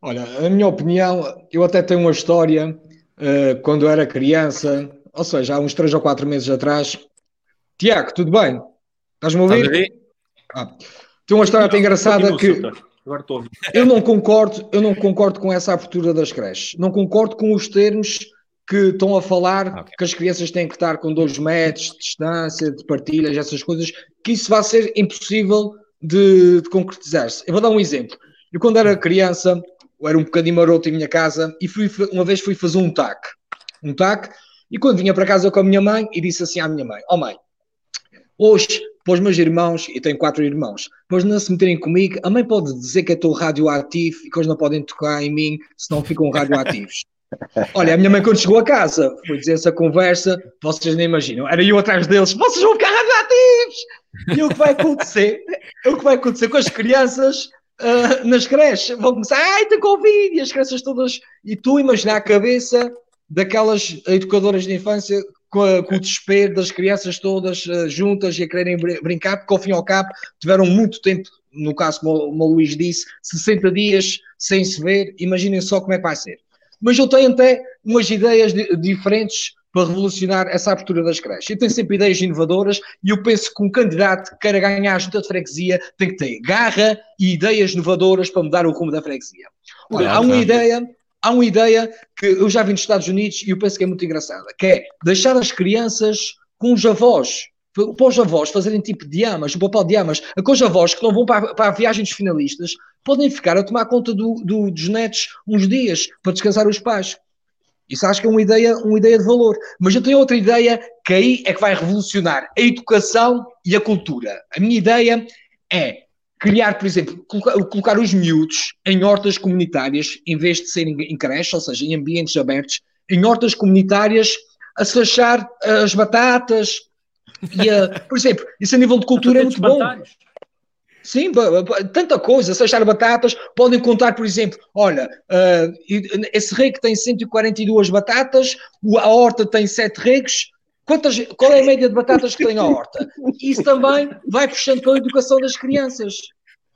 Olha, a minha opinião, eu até tenho uma história uh, quando eu era criança, ou seja, há uns 3 ou 4 meses atrás. Tiago, tudo bem? Estás-me a ouvir? Ah, tem uma história até engraçada que. Agora estou. Eu não concordo, eu não concordo com essa abertura das creches. Não concordo com os termos que estão a falar okay. que as crianças têm que estar com dois metros de distância, de partilhas, essas coisas, que isso vai ser impossível de, de concretizar-se. Eu vou dar um exemplo. Eu, quando era criança, eu era um bocadinho maroto em minha casa e fui, uma vez fui fazer um TAC. Um TAC, e quando vinha para casa com a minha mãe, e disse assim à minha mãe: Ó oh, mãe, hoje para os meus irmãos, e tenho quatro irmãos, depois não se meterem comigo, a mãe pode dizer que eu estou radioativo e que eles não podem tocar em mim se não ficam radioativos. Olha, a minha mãe quando chegou a casa foi dizer essa conversa, vocês nem imaginam, era eu atrás deles, vocês vão ficar radioativos! E o que vai acontecer? o que vai acontecer com as crianças uh, nas creches? Vão começar, ai, tem Covid, e as crianças todas, e tu imaginar a cabeça daquelas educadoras de infância com, a, com, o desespero das crianças todas uh, juntas e a quererem brincar, porque ao fim e ao cabo tiveram muito tempo, no caso como, como o Luís disse, 60 dias sem se ver, imaginem só como é que vai ser. Mas eu tenho até umas ideias de, diferentes para revolucionar essa abertura das creches. Eu tenho sempre ideias inovadoras e eu penso que um candidato que queira ganhar a junta de freguesia tem que ter garra e ideias inovadoras para mudar o rumo da freguesia. Olha, há uma ideia há uma ideia que eu já vi nos Estados Unidos e eu penso que é muito engraçada, que é deixar as crianças com os avós, para os avós fazerem tipo diamas, o papel de diamas, com os avós que não vão para, para a viagem dos finalistas, podem ficar a tomar conta do, do, dos netos uns dias para descansar os pais. Isso acho que é uma ideia, uma ideia de valor. Mas eu tenho outra ideia que aí é que vai revolucionar a educação e a cultura. A minha ideia é criar, por exemplo, colocar, colocar, os miúdos em hortas comunitárias, em vez de serem em creche, ou seja, em ambientes abertos, em hortas comunitárias, a se achar as batatas. E a, por exemplo, isso a nível de cultura é muito bom. Sim, tanta coisa, se achar batatas, podem contar, por exemplo, olha, uh, esse rego tem 142 batatas, a horta tem 7 regos, Quantas, qual é a média de batatas que tem a horta? Isso também vai puxando pela educação das crianças.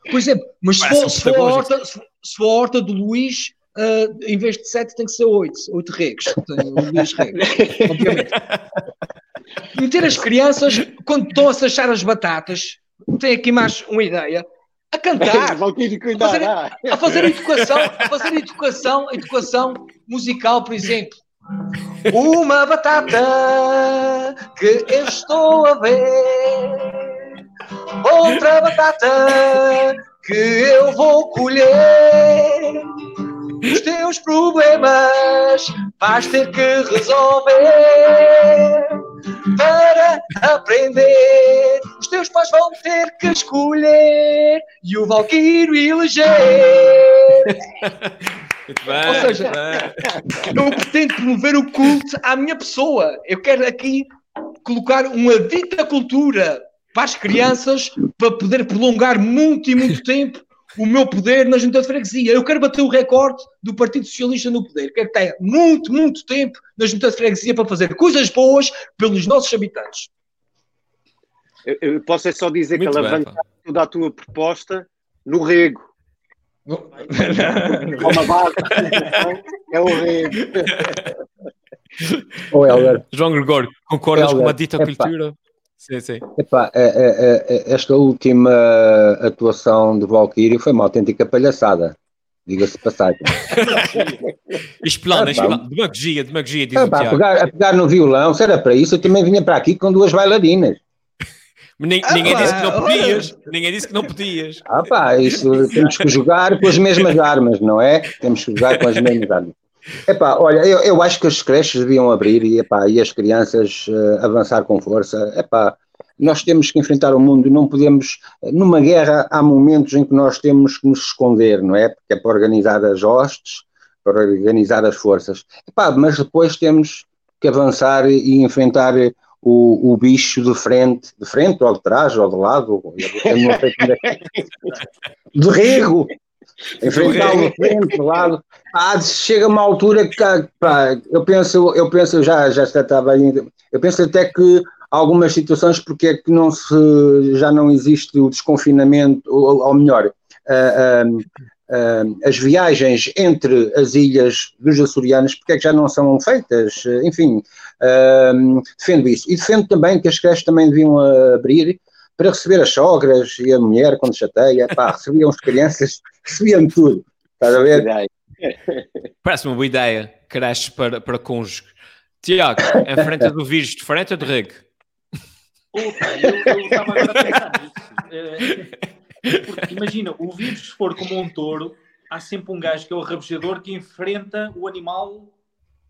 Por exemplo, mas se for, se for, a, horta, se for a horta do Luís, uh, em vez de 7 tem que ser 8, 8 regos. O Luís regos, obviamente. Meter as crianças, quando estão a achar as batatas, tem aqui mais uma ideia, a cantar, a fazer, a fazer educação, a fazer educação, educação musical, por exemplo. Uma batata que eu estou a ver, outra batata que eu vou colher. Os teus problemas vais ter que resolver para aprender. Os teus pais vão ter que escolher e o Valquírio eleger. Muito bem, Ou seja, eu pretendo promover o culto à minha pessoa. Eu quero aqui colocar uma dita cultura para as crianças para poder prolongar muito e muito tempo o meu poder na junta de freguesia. Eu quero bater o recorde do Partido Socialista no poder. Quero que tenha muito, muito tempo na junta de freguesia para fazer coisas boas pelos nossos habitantes. Eu, eu posso é só dizer muito que alavancar toda a tua proposta no rego. Uma base, é o rego. Oh, Helder. João Gregório, concordas Helder, com a dita cultura? Sim, sim. Epá, é, é, é, esta última atuação de Valkyrie foi uma autêntica palhaçada. Diga-se passagem. explana, explana. Demagogia, demagogia, diz a, pegar, a pegar no violão, se era para isso, eu também vinha para aqui com duas bailarinas. Ninguém, disse que não podias. Ninguém disse que não podias. Ah pá, isso temos que jogar com as mesmas armas, não é? Temos que jogar com as mesmas armas. Epá, olha, eu, eu acho que as creches deviam abrir e, epá, e as crianças uh, avançar com força. Epá, nós temos que enfrentar o mundo, não podemos. Numa guerra, há momentos em que nós temos que nos esconder, não é? Porque é para organizar as hostes, para organizar as forças. Epá, mas depois temos que avançar e enfrentar o, o bicho de frente, de frente ou de trás ou de lado, eu não sei como é. De rego, enfrentá-lo de frente, de lado. Ah, chega uma altura que pá, eu penso, eu penso, já, já estava aí, eu penso até que algumas situações porque é que não se, já não existe o desconfinamento, ou, ou melhor, uh, uh, uh, as viagens entre as ilhas dos açorianos, porque é que já não são feitas, enfim, defendo isso. E defendo também que as creches também deviam abrir para receber as sogras e a mulher quando chateia, pá, recebiam as crianças, recebiam tudo, estás a ver? Parece uma boa ideia, creches para, para cônjuge. Tiago, a frente do vírus de frente ou de reg? Opa, eu estava agora a pensar nisso. Porque, imagina, o vírus, se for como um touro, há sempre um gajo que é o rabejador que enfrenta o animal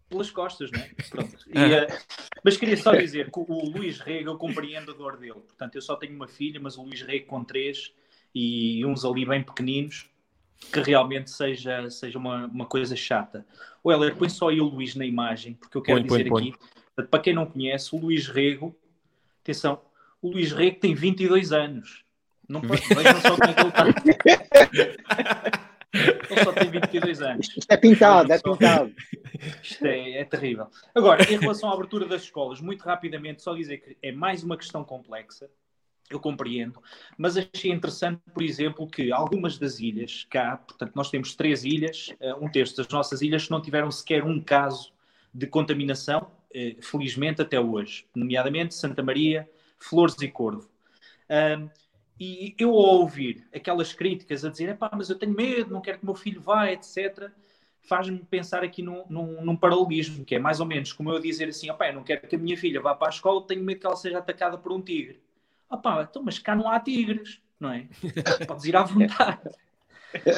pelas costas, não é? Pronto. E, uh, mas queria só dizer que o Luís Rega, eu compreendo a dor dele. Portanto, eu só tenho uma filha, mas o Luís Rega com três e uns ali bem pequeninos, que realmente seja, seja uma, uma coisa chata. O Heller, põe só aí o Luís na imagem, porque eu quero põe, dizer põe, aqui, põe. para quem não conhece, o Luís Rego, atenção, o Luís Rego tem 22 anos. Não vejam só como é que ele está. Ele só tem 22 anos. Isto é pintado, é pintado. Isto é, é, terrível. Agora, em relação à abertura das escolas, muito rapidamente, só dizer que é mais uma questão complexa, eu compreendo, mas achei interessante, por exemplo, que algumas das ilhas cá, portanto, nós temos três ilhas, eh, um terço das nossas ilhas não tiveram sequer um caso de contaminação, eh, felizmente até hoje, nomeadamente Santa Maria, Flores e Corvo. E eu ao ouvir aquelas críticas a dizer, pá, mas eu tenho medo, não quero que o meu filho vá, etc., faz-me pensar aqui num, num, num, paralelismo, que é mais ou menos como eu dizer assim, opá, eu não quero que a minha filha vá para a escola, tenho medo que ela seja atacada por um tigre. Opá, então, mas cá não há tigres, não é? Podes ir à vontade.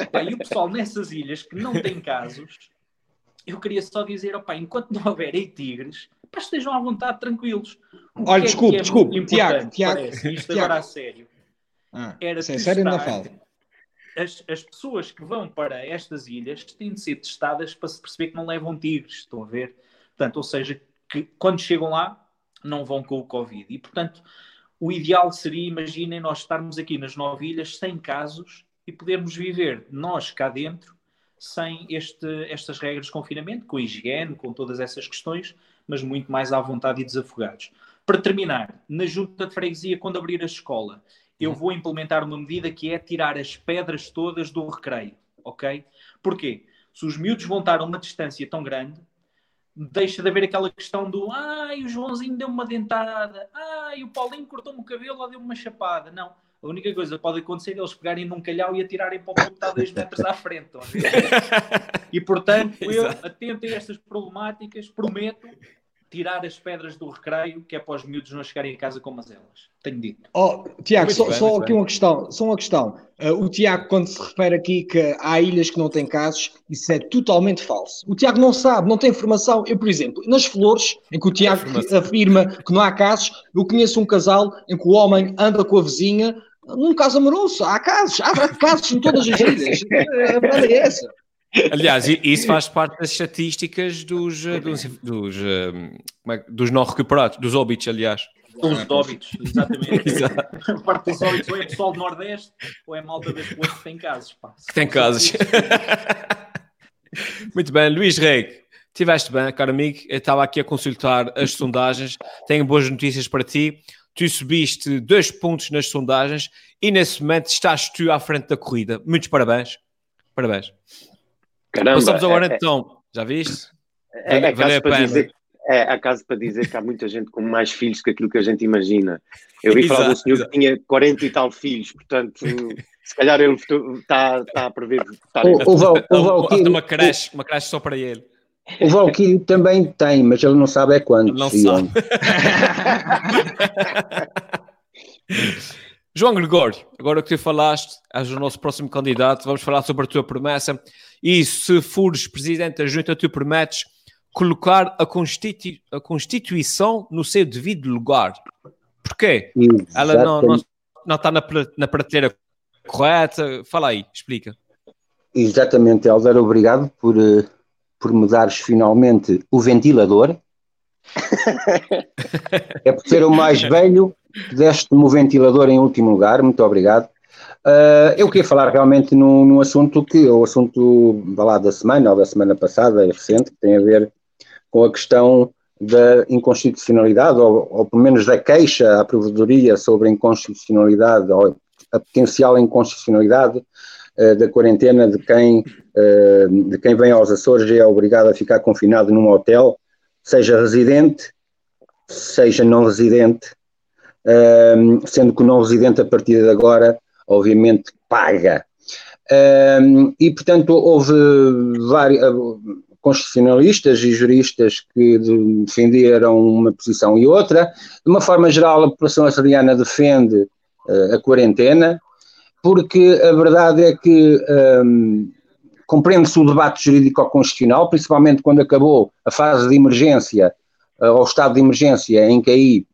Opá, e o pessoal nessas ilhas que não tem casos, eu queria só dizer, opá, enquanto não houverem tigres, pá, estejam à vontade, tranquilos. Olha, desculpe, é, é desculpe, Tiago, Tiago, isto Tiago. agora a sério ah, era sem sério ainda falo. As, as pessoas que vão para estas ilhas têm de ser testadas para se perceber que não levam tigres, estão a ver? Portanto, ou seja, que quando chegam lá não vão com o Covid. E, portanto, o ideal seria, imaginem, nós estarmos aqui nas nove ilhas sem casos e podermos viver nós cá dentro sem este, estas regras de confinamento, com a higiene, com todas essas questões, mas muito mais à vontade e desafogados. Para terminar, na junta de freguesia, quando abrir a escola, eu vou implementar uma medida que é tirar as pedras todas do recreio, ok? Porquê? Se os miúdos vão estar a uma distância tão grande, deixa de haver aquela questão do ai, o Joãozinho deu uma dentada, ai, o Paulinho cortou-me o cabelo ou deu-me uma chapada. Não. A única coisa que pode acontecer é eles pegarem num calhau e atirarem para o ponto que está dois metros à frente. E portanto, eu, atento a estas problemáticas, prometo tirar as pedras do recreio, que é para os miúdos não chegarem a casa com mazelas. Tenho dito. Oh, Tiago, só, bem, só aqui bem. uma questão. Só uma questão. Uh, o Tiago, quando se refere aqui que há ilhas que não têm casos, isso é totalmente falso. O Tiago não sabe, não tem informação. Eu, por exemplo, nas Flores, em que o Tiago afirma que não há casos, eu conheço um casal em que o homem anda com a vizinha num caso amoroso. Há casos, há casos em todas as ilhas. A verdade é essa. Aliás, isso faz parte das estatísticas dos, eh, dos, dos, é, dos não recuperados, dos óbitos, aliás. Dos óbitos, exatamente. Exato. parte dos óbitos ou é pessoal do Nordeste ou é malta das coisas que tem casos. Pá. Tem casos. Muito bem, Luís Reg, estiveste bem, caro amigo. Eu estava aqui a consultar as sondagens. Tenho boas notícias para ti. Tu subiste dois pontos nas sondagens e nesse momento estás tu à frente da corrida. Muitos parabéns. Parabéns. Caramba, Passamos agora é, é, então, já viste? É, é, caso para dizer, é, há caso para dizer que há muita gente com mais filhos que aquilo que a gente imagina. Eu vi falar do senhor exato. que tinha 40 e tal filhos, portanto, se calhar ele está, está a prever. Está o, o, Val, o Valkyrie, uma, creche, uma creche só para ele. O Valkyrie também tem, mas ele não sabe é quando. Não sabe. João Gregório, agora que tu falaste, és o nosso próximo candidato, vamos falar sobre a tua promessa. E se fores presidente da junta, tu prometes colocar a, Constitu a Constituição no seu devido lugar. Porquê? Exatamente. Ela não, não, não está na, na prateleira correta? Fala aí, explica. Exatamente, Helder, obrigado por, eh, por me dares finalmente o ventilador. é por ser o mais velho Deste-me o ventilador em último lugar, muito obrigado. Uh, eu queria falar realmente num, num assunto que é o assunto lá, da semana ou da semana passada, é recente, que tem a ver com a questão da inconstitucionalidade, ou, ou pelo menos da queixa à provedoria sobre a inconstitucionalidade ou a potencial inconstitucionalidade uh, da quarentena de quem, uh, de quem vem aos Açores e é obrigado a ficar confinado num hotel, seja residente, seja não residente, um, sendo que o não residente a partir de agora, obviamente, paga. Um, e, portanto, houve vários constitucionalistas e juristas que defenderam uma posição e outra. De uma forma geral, a população açoriana defende uh, a quarentena, porque a verdade é que um, compreende-se o debate jurídico-constitucional, principalmente quando acabou a fase de emergência, uh, ou estado de emergência, em que aí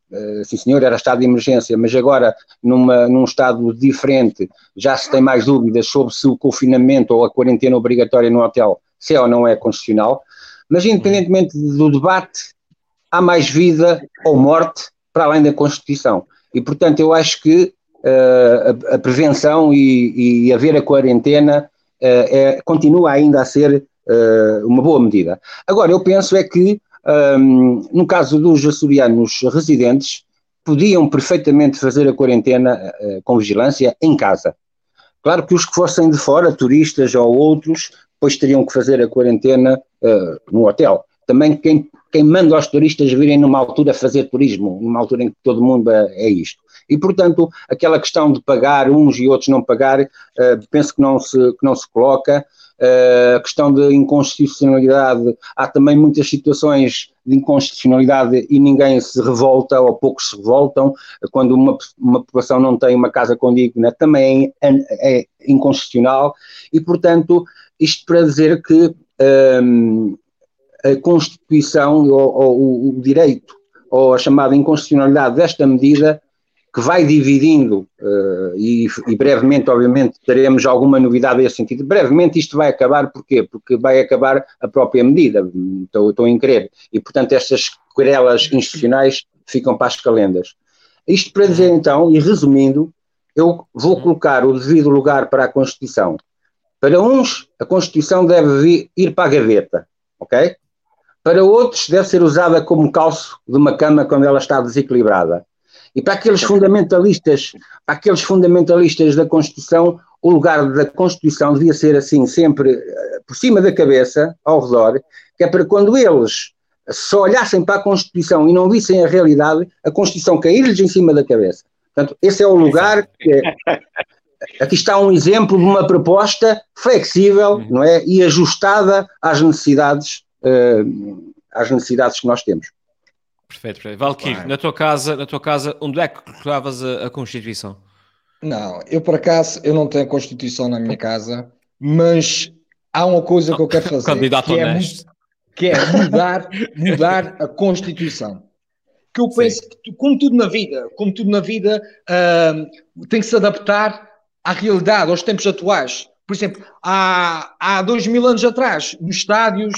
sim senhor, era estado de emergência, mas agora numa, num estado diferente já se tem mais dúvidas sobre se o confinamento ou a quarentena obrigatória no hotel se é ou não é constitucional, mas independentemente do debate, há mais vida ou morte para além da Constituição. E, portanto, eu acho que uh, a, a, prevenção e, e haver a quarentena uh, é, continua ainda a ser uh, uma boa medida. Agora, eu penso é que um, no caso dos açorianos residentes, podiam perfeitamente fazer a quarentena uh, com vigilância em casa. Claro que os que fossem de fora, turistas ou outros, depois teriam que fazer a quarentena uh, no hotel. Também quem, quem manda aos turistas virem numa altura fazer turismo, numa altura em que todo mundo é, é isto. E, portanto, aquela questão de pagar uns e outros não pagar, uh, penso que não se, que não se coloca. Uh, a questão de inconstitucionalidade, há também muitas situações de inconstitucionalidade e ninguém se revolta ou poucos se revoltam. Quando uma, uma população não tem uma casa condigna, também é, é inconstitucional. E, portanto, isto para dizer que um, a Constituição ou, ou o direito ou a chamada inconstitucionalidade desta medida que vai dividindo, uh, e, e, brevemente, obviamente, teremos alguma novidade nesse sentido. Brevemente isto vai acabar, porquê? Porque vai acabar a própria medida, estou, estou em crer, e portanto estas querelas institucionais ficam para as calendas. Isto para dizer então, e resumindo, eu vou colocar o devido lugar para a Constituição. Para uns, a Constituição deve vir, ir para a gaveta, ok? para outros deve ser usada como calço de uma cama quando ela está desequilibrada. E para aqueles fundamentalistas, para aqueles fundamentalistas da Constituição, o lugar da Constituição devia ser assim, sempre eh, por cima da cabeça, ao redor, que é para quando eles só olhassem para a Constituição e não vissem a realidade, a Constituição cair-lhes em cima da cabeça. Portanto, esse é o lugar que é, aqui está um exemplo de uma proposta flexível, não é, e ajustada às necessidades, uh, às necessidades que nós temos. Perfeito, perfeito. Valkyrie, na tua casa, na tua casa, onde é que colocavas a, a, Constituição? Não, eu por acaso eu não tenho a Constituição na minha casa, mas há uma coisa que eu quero fazer. Candidato que é honesto. É, que é mudar, mudar a Constituição. Que eu penso Sim. que, como tudo na vida, como tudo na vida, uh, tem que se adaptar à realidade, aos tempos atuais. Por exemplo, há, há dois mil anos atrás, nos estádios,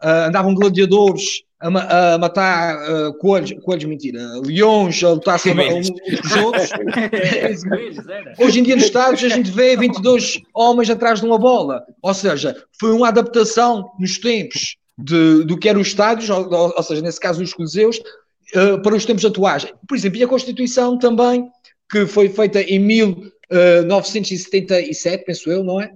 uh, andavam gladiadores a, a matar uh, coelhos, coelhos, mentira, leões, a lutar com os outros. Hoje em dia nos estádios a gente vê 22 homens atrás de uma bola. Ou seja, foi uma adaptação nos tempos de, do que eram os estádios, ou, ou, seja, nesse caso os coliseus, uh, para os tempos atuais. Por exemplo, e a Constituição também, que foi feita em 1977, penso eu, não é?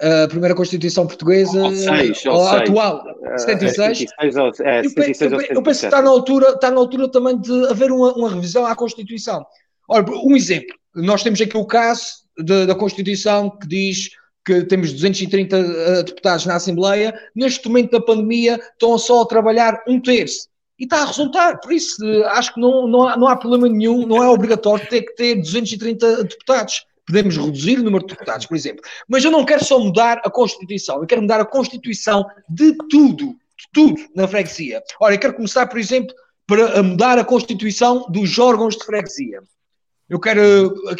A primeira Constituição portuguesa, ou seis, ou ou atual, 76. É, 76 é, 76 eu, eu, penso que está na altura, está na altura também de haver uma, uma revisão à Constituição. Olha, um exemplo, nós temos aqui o caso de, da Constituição que diz que temos 230 uh, deputados na Assembleia, neste momento da pandemia estão só a trabalhar um terço. E está a resultar, por isso acho que não, não, há, não há problema nenhum, não é obrigatório ter que ter 230 deputados podemos reduzir o número de deputados, por exemplo. Mas eu não quero só mudar a Constituição, eu quero mudar a Constituição de tudo, de tudo na freguesia. Ora, eu quero começar, por exemplo, para mudar a Constituição dos órgãos de freguesia. Eu quero,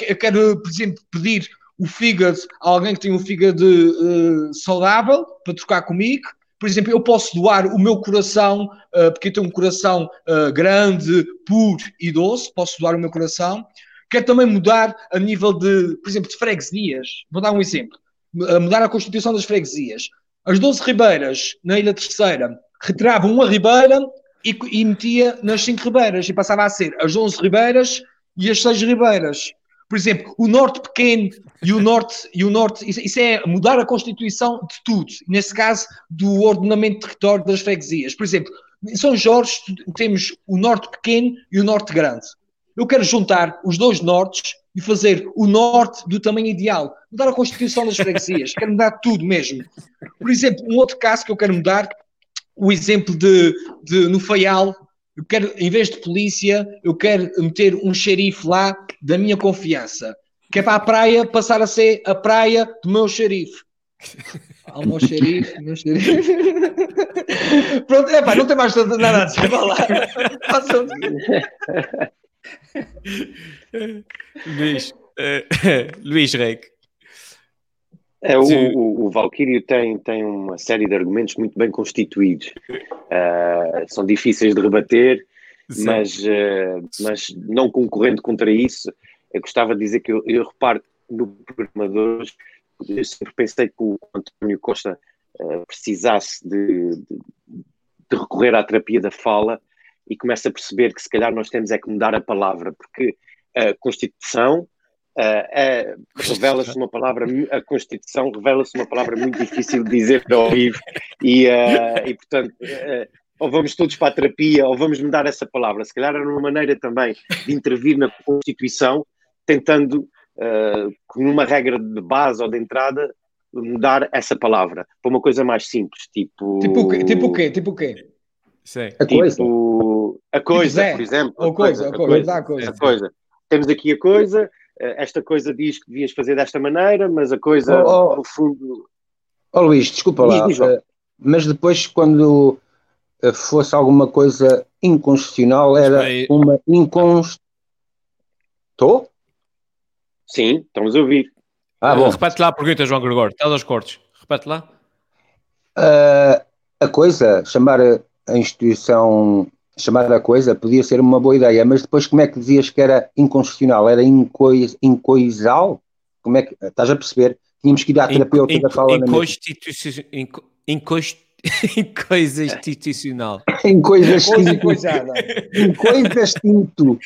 eu quero por exemplo, pedir o fígado a alguém que tem um fígado uh, saudável para trocar comigo. Por exemplo, eu posso doar o meu coração, uh, porque eu tenho um coração uh, grande, puro e doce, posso doar o meu coração. Quer também mudar a nível de, por exemplo, de freguesias. Vou dar um exemplo. Mudar a constituição das freguesias. As 12 ribeiras na Ilha Terceira retiravam uma ribeira e, e metia nas 5 ribeiras e passava a ser as 11 ribeiras e as 6 ribeiras. Por exemplo, o norte pequeno e o norte, e o norte isso, isso, é mudar a constituição de tudo, nesse caso do ordenamento de território das freguesias. Por exemplo, em São Jorge temos o norte pequeno e o norte grande. Eu quero juntar os dois nortes e fazer o norte do tamanho ideal. Mudar a constituição das freguesias. quero mudar tudo mesmo. Por exemplo, um outro caso que eu quero mudar, o exemplo de, de no Faial, eu quero, em vez de polícia, eu quero meter um xerife lá da minha confiança. Que é para a praia passar a ser a praia do meu xerife. Ah, o meu xerife, meu xerife. Pronto, é pá, não tem mais nada a dizer. Vá lá. Luís, uh, Luís Reik. É, o, o, o Valkyrio tem, tem uma série de argumentos muito bem constituídos. Uh, são difíceis de rebater, mas, uh, mas não concorrendo contra isso, eu gostava de dizer que eu, eu reparo no programa de hoje, eu sempre pensei que o António Costa uh, precisasse de, de, de, recorrer à terapia da fala e começa a perceber que se calhar nós temos é que mudar a palavra, porque a Constituição uh, revela-se uma palavra, a Constituição revela-se uma palavra muito difícil de dizer ao vivo e, uh, e portanto, uh, ou vamos todos para a terapia ou vamos mudar essa palavra. Se calhar era uma maneira também de intervir na Constituição, tentando, numa regra de base ou de entrada, mudar essa palavra para uma coisa mais simples, tipo... Tipo o quê? Tipo o quê? Tipo o quê? Sim. A tipo, coisa. A coisa, tipo por exemplo. A coisa, a coisa, a coisa. A coisa. Temos aqui a coisa, eh, esta coisa diz que devias fazer desta maneira, mas a coisa, oh, oh. no fundo. Oh Luís, desculpa lá, diz, diz, uh, mas depois, quando uh, fosse alguma coisa inconstitucional, era uma inconst. Estou? Sim, estamos a ouvir. Ah, bom. Repete lá a pergunta, João Gregório. Está aos cortes. Repete lá. Uh, a coisa, chamar a instituição chamar a coisa podia ser uma boa ideia, mas depois como é que dizias que era inconstitucional? Era incois, incoisal? Como é que estás a perceber? Tínhamos que ir à terapeuta in, da fala inconstitu, inco, em coisa institucional. em coisas Coisa que. coisada. Em coisas tinto.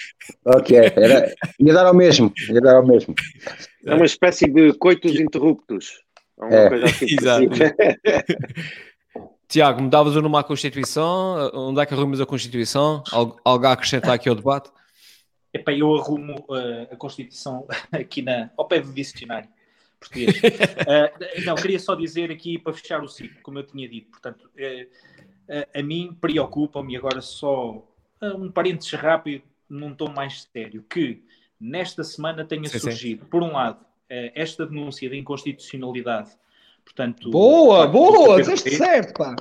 Ok, era, ia dar ao mesmo. Ia dar ao mesmo. É uma espécie de coitos interruptos. É uma É. coisa assim. Exato. Tiago, mudavas o nome à Constituição? Onde é que arrumas a Constituição? Algo, a acrescentar aqui ao debate? Epá, eu arrumo uh, a Constituição aqui na, ao pé do dicionário português. Uh, não, queria só dizer aqui para fechar o ciclo, como eu tinha dito. Portanto, uh, a mim preocupa-me agora só um parênteses rápido num tom mais sério, que nesta semana tenha Sim, sim. surgido, por um lado, esta denúncia de inconstitucionalidade. Portanto, Boa, pá, boa, Pedro, certo, pá.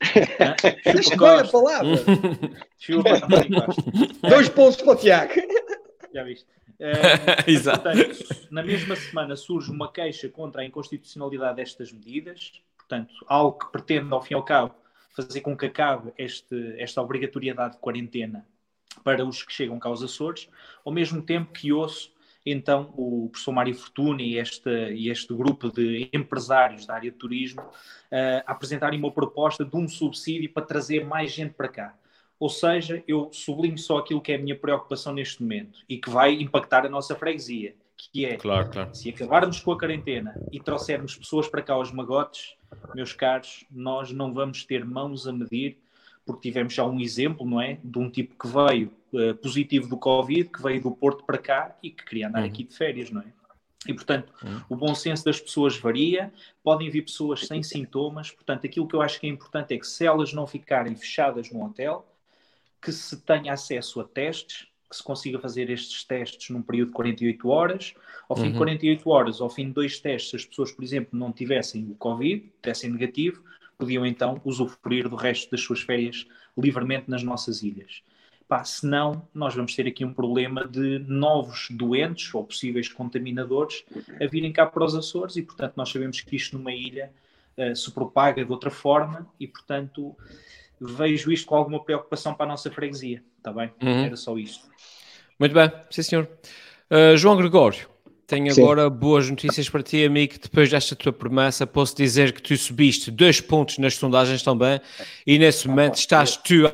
Disseste Chupa bem a palavra. chupa. Dois pontos para o Tiago. Já viste? Eh, Exato. portanto, na mesma semana surge uma queixa contra a inconstitucionalidade destas medidas, portanto, algo que pretende, ao fim e ao cabo, fazer com que acabe este, esta obrigatoriedade de quarentena para os que chegam cá aos Açores, ao mesmo tempo que ouço então o professor Mário Fortuna e este, e este grupo de empresários da área de turismo uh, apresentarem uma proposta de um subsídio para trazer mais gente para cá. Ou seja, eu sublinho só aquilo que é a minha preocupação neste momento e que vai impactar a nossa freguesia, que é Claro, claro. se acabarmos com a quarentena e trouxermos pessoas para cá aos magotes, meus caros, nós não vamos ter mãos a medir, porque tivemos já um exemplo, não é? De um tipo que veio uh, positivo do Covid, que veio do Porto para cá e que queria andar Uhum. aqui de férias, não é? E, portanto, Uhum. o bom senso das pessoas varia, podem vir pessoas sem sintomas, portanto, aquilo que eu acho que é importante é que se elas não ficarem fechadas no hotel, que se tenha acesso a testes, que se consiga fazer estes testes num período de 48 horas. Ao fim Uhum. de 48 horas, ao fim de dois testes, se as pessoas, por exemplo, não tivessem o Covid, tivessem negativo, podiam então usufruir do resto das suas férias livremente nas nossas ilhas. Pá, senão, nós vamos ter aqui um problema de novos doentes ou possíveis contaminadores a virem cá para os Açores e, portanto, nós sabemos que isto numa ilha eh, se propaga de outra forma e, portanto, vejo isto com alguma preocupação para a nossa freguesia. Está bem? Uhum. Era só isto. Muito bem, sim senhor. Uh, João Gregório, tenho Sim. agora boas notícias para ti, amigo. Depois desta tua promessa, posso dizer que tu subiste dois pontos nas sondagens também e nesse momento estás tu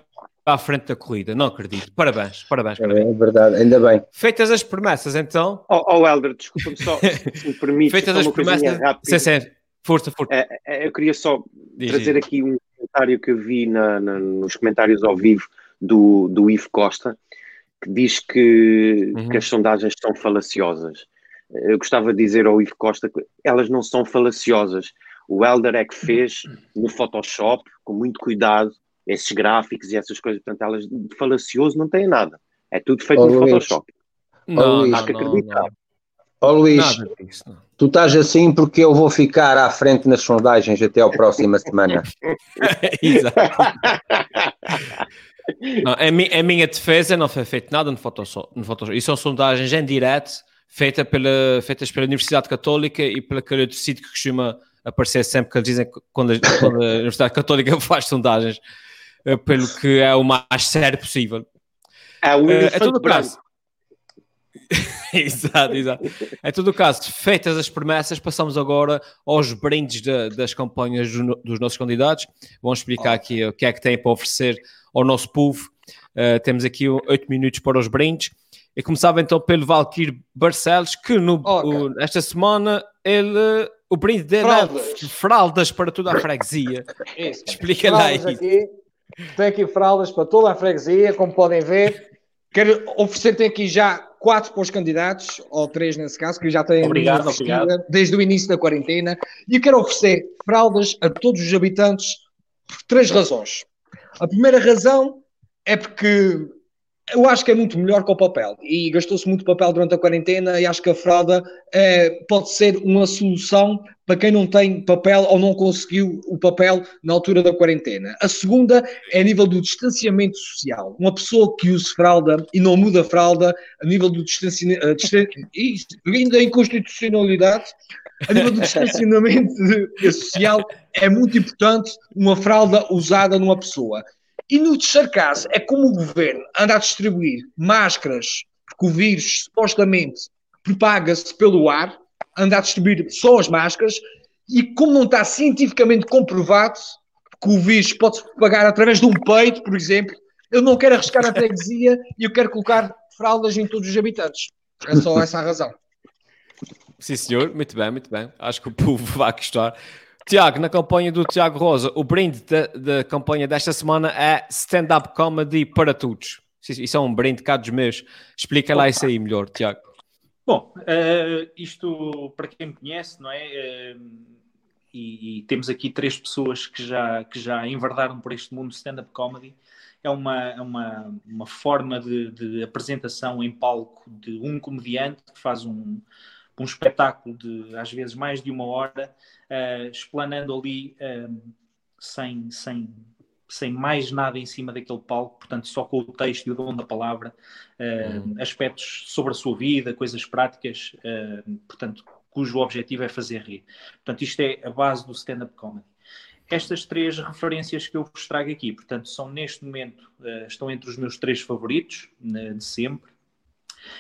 à frente da corrida. Não acredito. Parabéns, parabéns. parabéns. É verdade, ainda bem. Feitas as promessas, então, Oh, oh Helder, desculpa-me só, se me permite, feitas as promessas, sim, sim, força, força. É, é, eu queria só Diz, trazer diz. aqui um comentário que eu vi na- na- nos comentários ao vivo do, do Ivo Costa, que diz que, Uhum. que as sondagens são falaciosas. Eu gostava de dizer ao Ivo Costa que elas não são falaciosas. O Helder é que fez no Photoshop, com muito cuidado, esses gráficos e essas coisas. Portanto, elas de falacioso não têm nada. É tudo feito Oh, no Luís. Photoshop. Não, Luís, não, há que acreditar. não. Ó Luís, Nada disso, não. tu estás assim porque eu vou ficar à frente nas sondagens até a próxima semana. Exato. Não, a, mi- a minha defesa não foi feito nada no Photoshop. No Photoshop. Isso são sondagens em direto feita pela, feitas pela Universidade Católica e pelo aquele sítio que costuma aparecer sempre que eles dizem quando a, quando a Universidade Católica faz sondagens, eh, pelo que é o mais sério possível. É o Eh, é todo o caso. exato, exato. Em todo o caso, feitas as promessas, passamos agora aos brindes da- das campanhas do dos nossos candidatos. Vamos explicar aqui o que é que tem para oferecer ao nosso povo. Uh, temos aqui oito minutos para os brindes. E começava então pelo Valkyr Barcelos, que no, Ok. o- esta semana ele, o brinde dele Fraldas. é fraldas para toda a freguesia. Explica lá Fraldas isso. aqui. Tem aqui fraldas para toda a freguesia, como podem ver. Quero oferecer, tem aqui já quatro para os candidatos, ou três nesse caso, que já têm Obrigado, obrigado. desde o início da quarentena. E quero oferecer fraldas a todos os habitantes por três razões. A primeira razão é porque eu acho que é muito melhor que o papel. E gastou-se muito papel durante a quarentena e acho que a fralda eh, pode ser uma solução para quem não tem papel ou não conseguiu o papel na altura da quarentena. A segunda é a nível do distanciamento social. Uma pessoa que use fralda e não muda fralda, a nível do distanciamento, ainda a inconstitucionalidade, a nível do distanciamento social, é muito importante uma fralda usada numa pessoa. E no terceiro caso, é como o governo anda a distribuir máscaras, porque o vírus supostamente propaga-se pelo ar, anda a distribuir só as máscaras, e como não está cientificamente comprovado, que o bicho pode-se pagar através de um peito, por exemplo. Eu não quero arriscar a freguesia e eu quero colocar fraldas em todos os habitantes. É só essa a razão. Sim, senhor. Muito bem, muito bem. Acho que o povo vai gostar. Tiago, na campanha do Tiago Rosa, o brinde da, campanha desta semana é stand-up comedy para todos. Isso é um brinde cá dos meus. Explica lá isso aí melhor, Tiago. Bom, uh, isto para quem me conhece, não é? Uh, e, e, temos aqui três pessoas que já, que já enverdaram por este mundo stand-up comedy. É uma, é uma, uma forma de, de, apresentação em palco de um comediante que faz um, um espetáculo de às vezes mais de uma hora, uh, explanando ali uh, sem, sem, sem mais nada em cima daquele palco, portanto, só com o texto e o dom da palavra, uh, aspectos sobre a sua vida, coisas práticas, portanto, cujo objetivo é fazer rir. Portanto, isto é a base do stand-up comedy. Estas três referências que eu vos trago aqui, portanto, são neste momento, uh, estão entre os meus três favoritos uh, de sempre.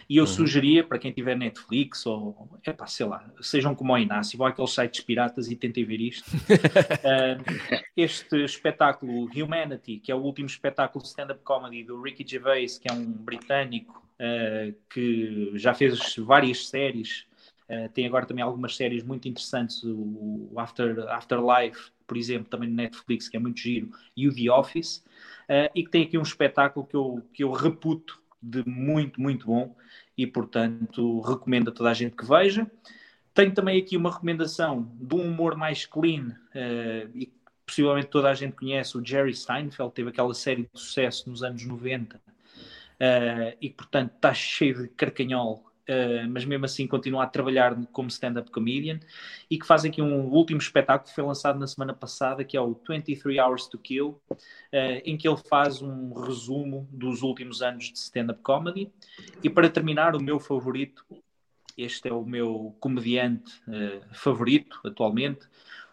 E eu uhum. sugeria para quem tiver Netflix ou, epá, sei lá, sejam como o Inácio, vão àqueles sites piratas e tentem ver isto. uh, este espetáculo Humanity, que é o último espetáculo de stand-up comedy do Ricky Gervais, que é um britânico uh, que já fez várias séries Uh, tem agora também algumas séries muito interessantes, o After, Afterlife, por exemplo, também no Netflix, que é muito giro, e o The Office, uh, e que tem aqui um espetáculo que eu, que eu reputo de muito, muito bom e, portanto, recomendo a toda a gente que veja. Tenho também aqui uma recomendação de um humor mais clean uh, e possivelmente toda a gente conhece, o Jerry Seinfeld, teve aquela série de sucesso nos anos 90 uh, e, portanto, está cheio de carcanhol Uh, mas mesmo assim continua a trabalhar como stand-up comedian e que faz aqui um último espetáculo que foi lançado na semana passada, que é o 23 Hours to Kill, uh, em que ele faz um resumo dos últimos anos de stand-up comedy. E para terminar, o meu favorito, este é o meu comediante uh, favorito atualmente,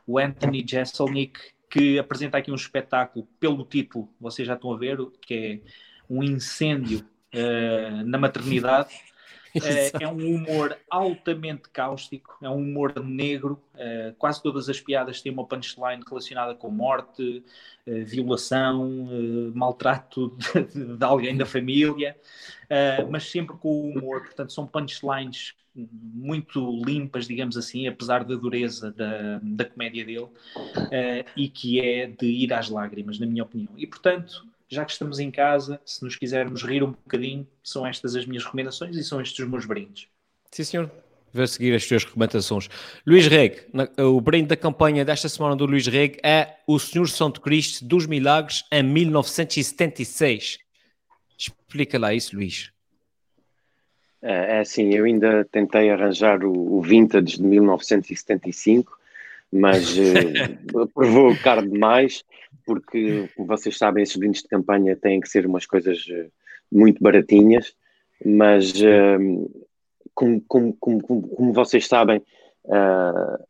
o Anthony Jeselnik, que apresenta aqui um espetáculo pelo título, vocês já estão a ver, que é um incêndio na maternidade é, é, um humor altamente cáustico, é um humor negro. Uh, quase todas as piadas têm uma punchline relacionada com morte, uh, violação, uh, maltrato de, de, alguém da família, mas sempre com o humor. Portanto, são punchlines muito limpas, digamos assim, apesar da dureza da, da comédia dele, e que é de ir às lágrimas, na minha opinião. E, portanto já que estamos em casa, se nos quisermos rir um bocadinho, são estas as minhas recomendações e são estes os meus brindes. Sim, senhor. Vou seguir as tuas recomendações. Luís Reg, o brinde da campanha desta semana do Luís Reg é o Senhor Santo Cristo dos Milagres em 1976. Explica lá isso, Luís. É, é assim, eu ainda tentei arranjar o, o vintage de 1975, mas uh, provou caro demais porque, como vocês sabem, esses brindes de campanha têm que ser umas coisas eh, muito baratinhas, mas uh, como, como, como, como, vocês sabem, uh,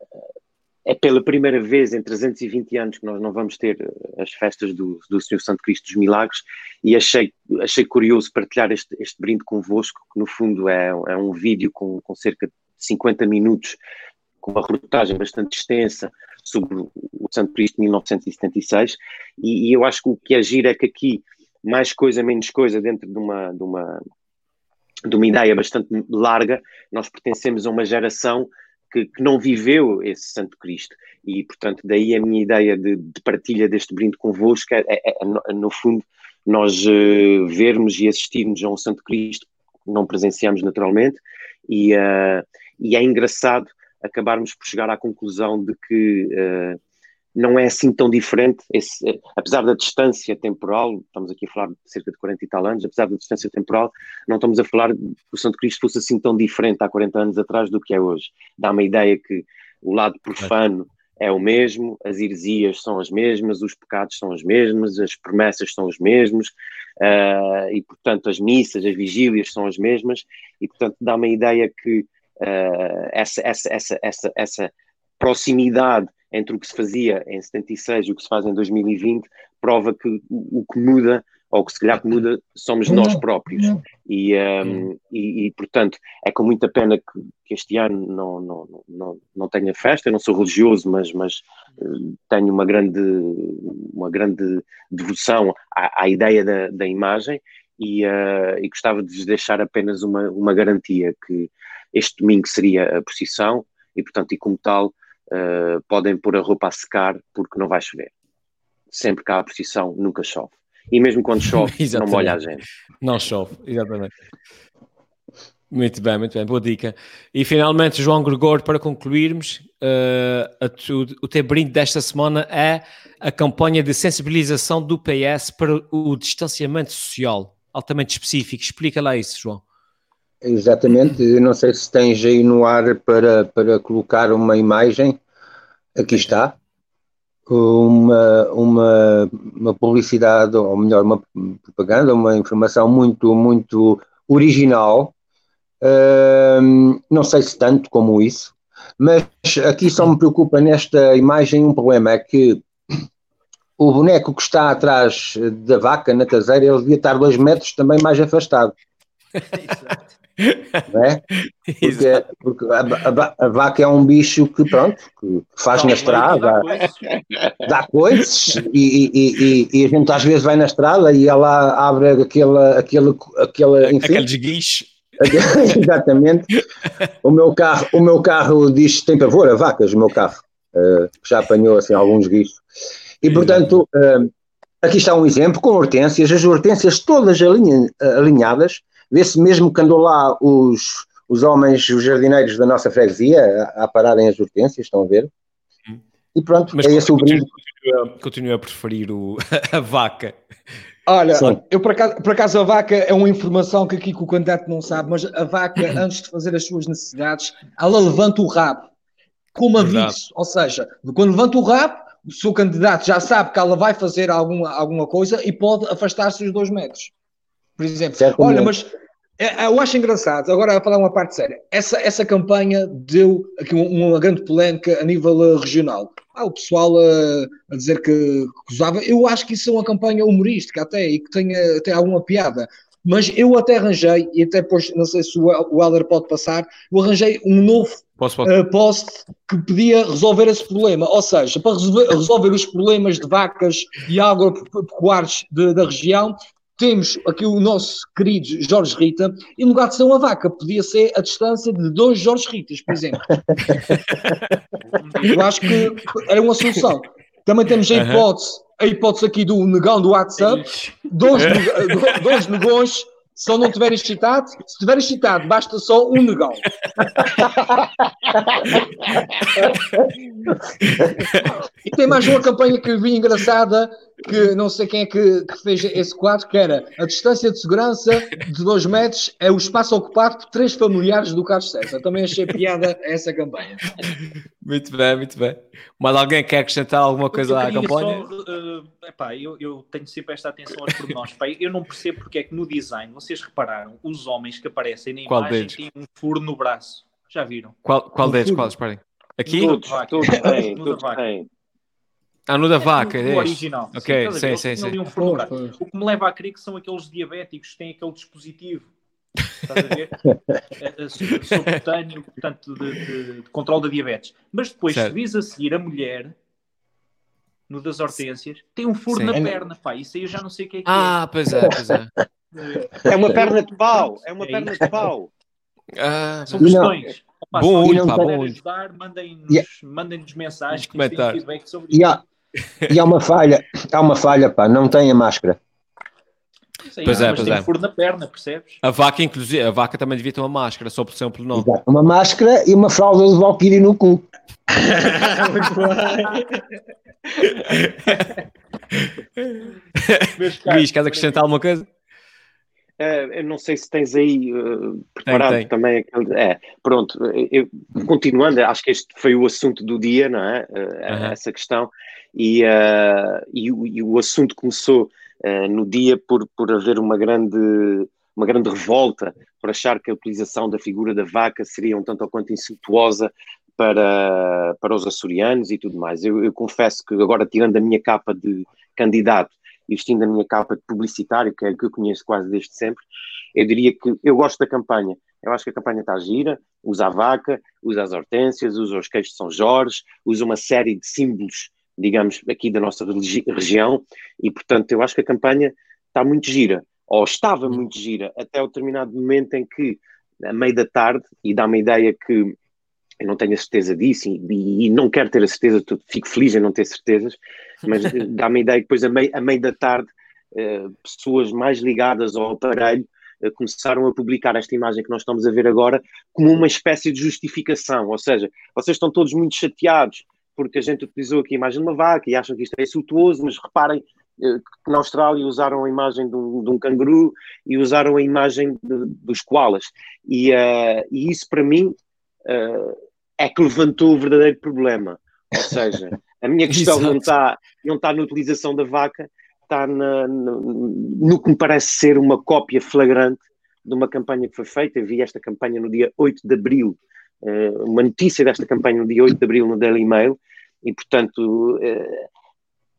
é pela primeira vez em 320 anos que nós não vamos ter as festas do, do Senhor Santo Cristo dos Milagres e achei, achei curioso partilhar este, este brinde convosco, que no fundo é, é um vídeo com, com cerca de 50 minutos, com uma reportagem bastante extensa, sobre o Santo Cristo de 1976, e, e, eu acho que o que é giro é que aqui, mais coisa, menos coisa, dentro de uma, de uma, de uma ideia bastante larga, nós pertencemos a uma geração que, que, não viveu esse Santo Cristo. E, portanto, daí a minha ideia de, de partilha deste brinde convosco é, é, é no, fundo, nós uh, vermos e assistirmos a um Santo Cristo que não presenciamos naturalmente, e, uh, e é engraçado acabarmos por chegar à conclusão de que uh, não é assim tão diferente, esse, uh, apesar da distância temporal, estamos aqui a falar de cerca de 40 e tal anos, apesar da distância temporal, não estamos a falar que o Santo Cristo fosse assim tão diferente há 40 anos atrás do que é hoje. Dá uma ideia que o lado profano é o mesmo, as heresias são as mesmas, os pecados são os mesmos, as promessas são os mesmos, uh, e portanto as missas, as vigílias são as mesmas, e portanto dá uma ideia que uh, essa, essa, essa, essa, essa proximidade entre o que se fazia em 76 e o que se faz em 2020 prova que o, que muda ou que se calhar que muda somos nós próprios. E, um, e, e, portanto, é com muita pena que, que, este ano não, não, não, não tenha festa. Eu não sou religioso, mas, mas uh, tenho uma grande, uma grande devoção à, à ideia da, da imagem e, uh, e gostava de vos deixar apenas uma, uma garantia que este domingo seria a procissão e, portanto, e como tal, uh, podem pôr a roupa a secar porque não vai chover. Sempre que há a procissão, nunca chove. E mesmo quando chove, não molha a gente. Não chove, exatamente. Muito bem, muito bem, boa dica. E finalmente, João Gregor, para concluirmos, uh, tu, o teu brinde desta semana é a campanha de sensibilização do PS para o distanciamento social altamente específico. Explica lá isso, João. Exatamente, eu não sei se tens aí no ar para, para colocar uma imagem, aqui está, uma, uma, uma publicidade, ou melhor, uma propaganda, uma informação muito, muito original, uh, não sei se tanto como isso, mas aqui só me preocupa nesta imagem um problema, é que o boneco que está atrás da vaca na traseira, ele devia estar dois metros também mais afastado. Não é? Porque, porque a, a, a, vaca é um bicho que, pronto, que faz Não, na estrada, dá coisas, e, e, e, e, a gente às vezes vai na estrada e ela abre aquela, aquele, aquele, enfim, aquele desguiche. Exatamente. O meu carro, o meu carro diz tem pavor a vacas, o meu carro. Uh, já apanhou assim alguns guichos. E, portanto, uh, aqui está um exemplo com hortênsias, as hortênsias todas alinha, alinhadas, vê-se mesmo que andou lá os, os homens, os jardineiros da nossa freguesia a, a pararem as hortênsias, estão a ver? E pronto, Mas é esse o brinde. Continuo a preferir o, a vaca. Olha, Sim. eu por acaso, por acaso, a vaca é uma informação que aqui que o candidato não sabe, mas a vaca, antes de fazer as suas necessidades, ela levanta o rabo como aviso. Ou seja, quando levanta o rabo, o seu candidato já sabe que ela vai fazer alguma, alguma coisa e pode afastar-se os dois metros. Por exemplo, olha, mas é, é, eu acho engraçado, agora a falar uma parte séria, essa, essa campanha deu aqui uma, uma grande polémica a nível uh, regional. Há o pessoal uh, a dizer que, que usava, eu acho que isso é uma campanha humorística até e que tem até alguma piada. Mas eu até arranjei, e até depois, não sei se o Helder pode passar, eu arranjei um novo Posso, Uh, post que podia resolver esse problema. Ou seja, para resolver, resolver os problemas de vacas e agropecuários da região, temos aqui o nosso querido Jorge Rita, em lugar de ser uma vaca, podia ser a distância de dois Jorge Ritas, por exemplo. Eu acho que era uma solução. Também temos a hipótese, a hipótese aqui do negão do WhatsApp, dois, dois negões se ele não estiver excitado, se estiver excitado, basta só um negão. e tem mais uma campanha que eu vi engraçada, que não sei quem é que, que, fez esse quadro, que era a distância de segurança de dois metros é o espaço ocupado por três familiares do Carlos César. Também achei piada essa campanha. Muito bem, muito bem. Mas alguém quer acrescentar alguma coisa à campanha? Só, uh, epá, eu, eu, tenho sempre esta atenção aos pormenores. eu não percebo porque é que no design, vocês repararam, os homens que aparecem na Qual imagem deles? têm um furo no braço. Já viram? Qual, qual um deles? Qual? Esperem. Aqui? Todos, todos têm, todos têm. Ah, no da vaca, é, é original. Ok, sim, sim, sim. Um o que me leva a crer que são aqueles diabéticos que têm aquele dispositivo Estás a ver? Subcutâneo, portanto, de, de, de, controle da diabetes. Mas depois, certo. se vis a seguir a mulher, no das hortênsias, tem um furo Sim. na perna, pá. Isso aí eu já não sei o que é que ah, é. pois é, pois é. É uma perna de pau, é uma é perna de pau. Ah, São questões. Opa, bom olho, pá, bom ajudar, mandem-nos yeah. mandem mensagens que feedback sobre isso. E há, e há uma falha, há uma falha, pá, não tem a máscara. Sim, pois é, pois é. furo na perna, percebes? A vaca, inclusive, a vaca também devia ter uma máscara, só por ser um pelo Uma máscara e uma fralda de Valkyrie no cu. Luís, queres acrescentar alguma coisa? Uh, eu não sei se tens aí uh, preparado tem, tem. também. É, pronto, eu, continuando, acho que este foi o assunto do dia, não é? Uh, Essa questão. E, e, e, o assunto começou uh, no dia por, por haver uma grande, uma grande revolta, por achar que a utilização da figura da vaca seria um tanto ou quanto insultuosa para, para os açorianos e tudo mais. Eu, eu confesso que agora, tirando a minha capa de candidato e vestindo a minha capa de publicitário, que é que eu conheço quase desde sempre, eu diria que eu gosto da campanha. Eu acho que a campanha está gira, usa a vaca, usa as hortênsias, usa os queijos de São Jorge, usa uma série de símbolos, digamos, aqui da nossa região, e portanto eu acho que a campanha está muito gira, ou estava muito gira, até o determinado momento em que, a meio da tarde, e dá-me a ideia que eu não tenho a certeza disso e, e, não quero ter a certeza, fico feliz em não ter certezas, mas dá-me a ideia que depois, a meio, a meio da tarde, uh, pessoas mais ligadas ao aparelho uh, começaram a publicar esta imagem que nós estamos a ver agora como uma espécie de justificação, ou seja, vocês estão todos muito chateados porque a gente utilizou aqui a imagem de uma vaca e acham que isto é insultuoso, mas reparem uh, que na Austrália usaram a imagem de um, de um canguru e usaram a imagem de, dos koalas. E, e isso para mim é que levantou o verdadeiro problema. Ou seja, a minha questão não está, não está na utilização da vaca, está na, no, no que me parece ser uma cópia flagrante de uma campanha que foi feita. Eu vi esta campanha no dia 8 de abril, uh, uma notícia desta campanha no dia 8 de abril no Daily Mail, e portanto, uh,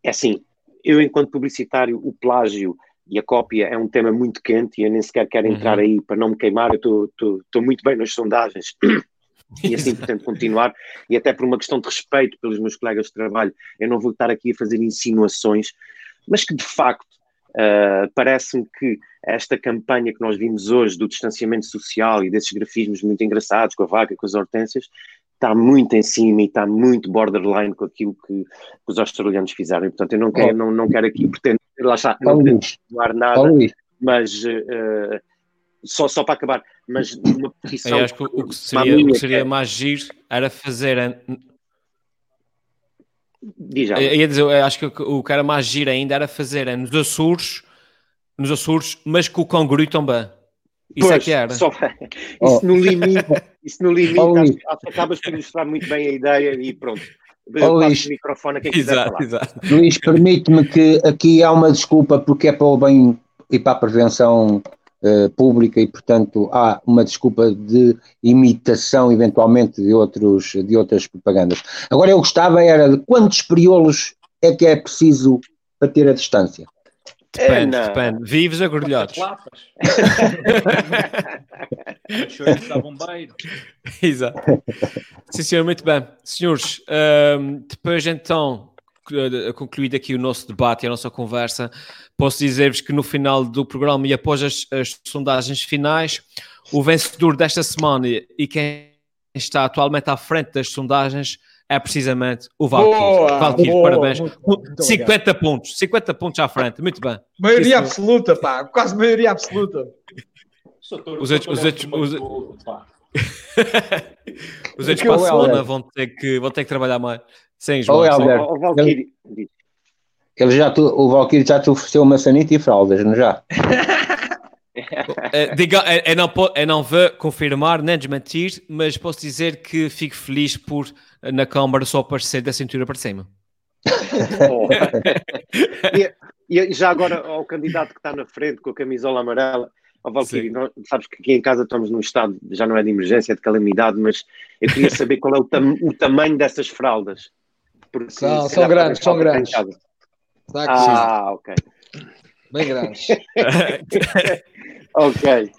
é assim, eu enquanto publicitário, o plágio e a cópia é um tema muito quente e eu nem sequer quero entrar uhum. aí para não me queimar, eu estou muito bem nas sondagens e assim pretendo continuar, e até por uma questão de respeito pelos meus colegas de trabalho, eu não vou estar aqui a fazer insinuações, mas que de facto uh, parece-me que esta campanha que nós vimos hoje do distanciamento social e desses grafismos muito engraçados com a vaca, com as hortênsias, está muito em cima e está muito borderline com aquilo que, que os australianos fizeram. E, portanto, eu não quero, oh. não, não quero aqui pretender, lá está, não pretendo nada, oh, mas uh, só, só para acabar, mas numa posição. Eu acho que o que seria, o que seria mais giro era fazer. Diz já. Eu ia dizer, eu acho que o que era mais giro ainda era fazer nos Açores, nos Açores, mas com o canguru também. Isso pois, é que era. Só, isso, oh. no limite, isso no limite, oh, acho, acho, acabas por ilustrar muito bem a ideia e pronto. Oh, Luís, o microfone a exato. Exato. Luís, permite-me que aqui há uma desculpa porque é para o bem e para a prevenção uh, pública e, portanto, há uma desculpa de imitação, eventualmente, de, outros, de outras propagandas. Agora, eu gostava era de quantos periolos é que é preciso para ter a distância? Depende, é, depende. Vives a grelhados. Exato. Sim, senhor, muito bem. Senhores, um, ehm, depois então, concluído aqui o nosso debate e a nossa conversa, posso dizer-vos que no final do programa e após as, as, sondagens finais, o vencedor desta semana e quem está atualmente à frente das sondagens é precisamente o Valkyrie. Valkyrie, parabéns. Muito 50 obrigado. pontos, 50 pontos à frente, muito bem. Maioria Isso... absoluta, pá, quase maioria absoluta. Os outros, os outros, os... os outros para a semana vão ter, que, vão ter que trabalhar mais. Sem João. Oh, o Valkyrie. Ele já tu, o Valkyrie já te ofereceu maçanita e fraldas, não já? é, diga, é, é, não, é não vou confirmar nem desmentir, mas posso dizer que fico feliz por na Câmara só aparecer da cintura para cima. Oh. e, e, já agora ao candidato que está na frente com a camisola amarela, ao Valkyrie, nós, sabes que aqui em casa estamos num estado, já não é de emergência, é de calamidade, mas eu queria saber qual é o, tam, o tamanho dessas fraldas. Porque, são, são grandes, são grandes. Ah, ok. Bem grandes. ok.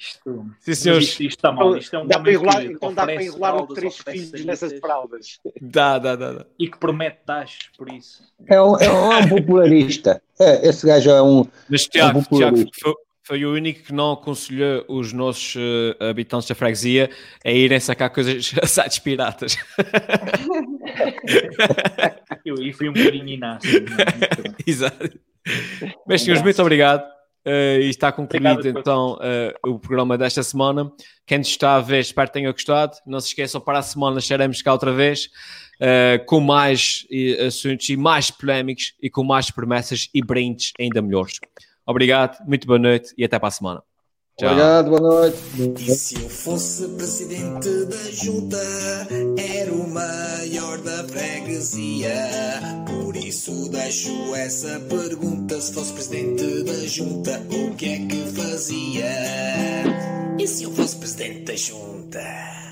Sim, senhores. Isto, isto está mal. Isto é um dá para enrolar, então dá para enrolar os três filhos nessas fraldas. Dá, dá, dá, dá. E que promete taxas por isso. É um, é um, é um popularista. É, esse gajo é um. Mas, Tiago, é um Tiago foi, o único que não aconselhou os nossos uh, habitantes da freguesia a irem sacar coisas a sites piratas. Eu aí fui um bocadinho inácio. Exato. Mas, senhores, muito obrigado. Uh, e está concluído obrigado, então uh, o programa desta semana. Quem nos está a ver, espero que tenha gostado. Não se esqueçam, para a semana estaremos cá outra vez com mais assuntos e mais polémicos e com mais promessas e brindes ainda melhores. Obrigado, muito boa noite e até para a semana. Tchau. Obrigado, boa noite. E se eu fosse presidente da junta, era o maior da freguesia. Por isso deixo essa pergunta: se fosse presidente da junta, o que é que fazia? E se eu fosse presidente da junta?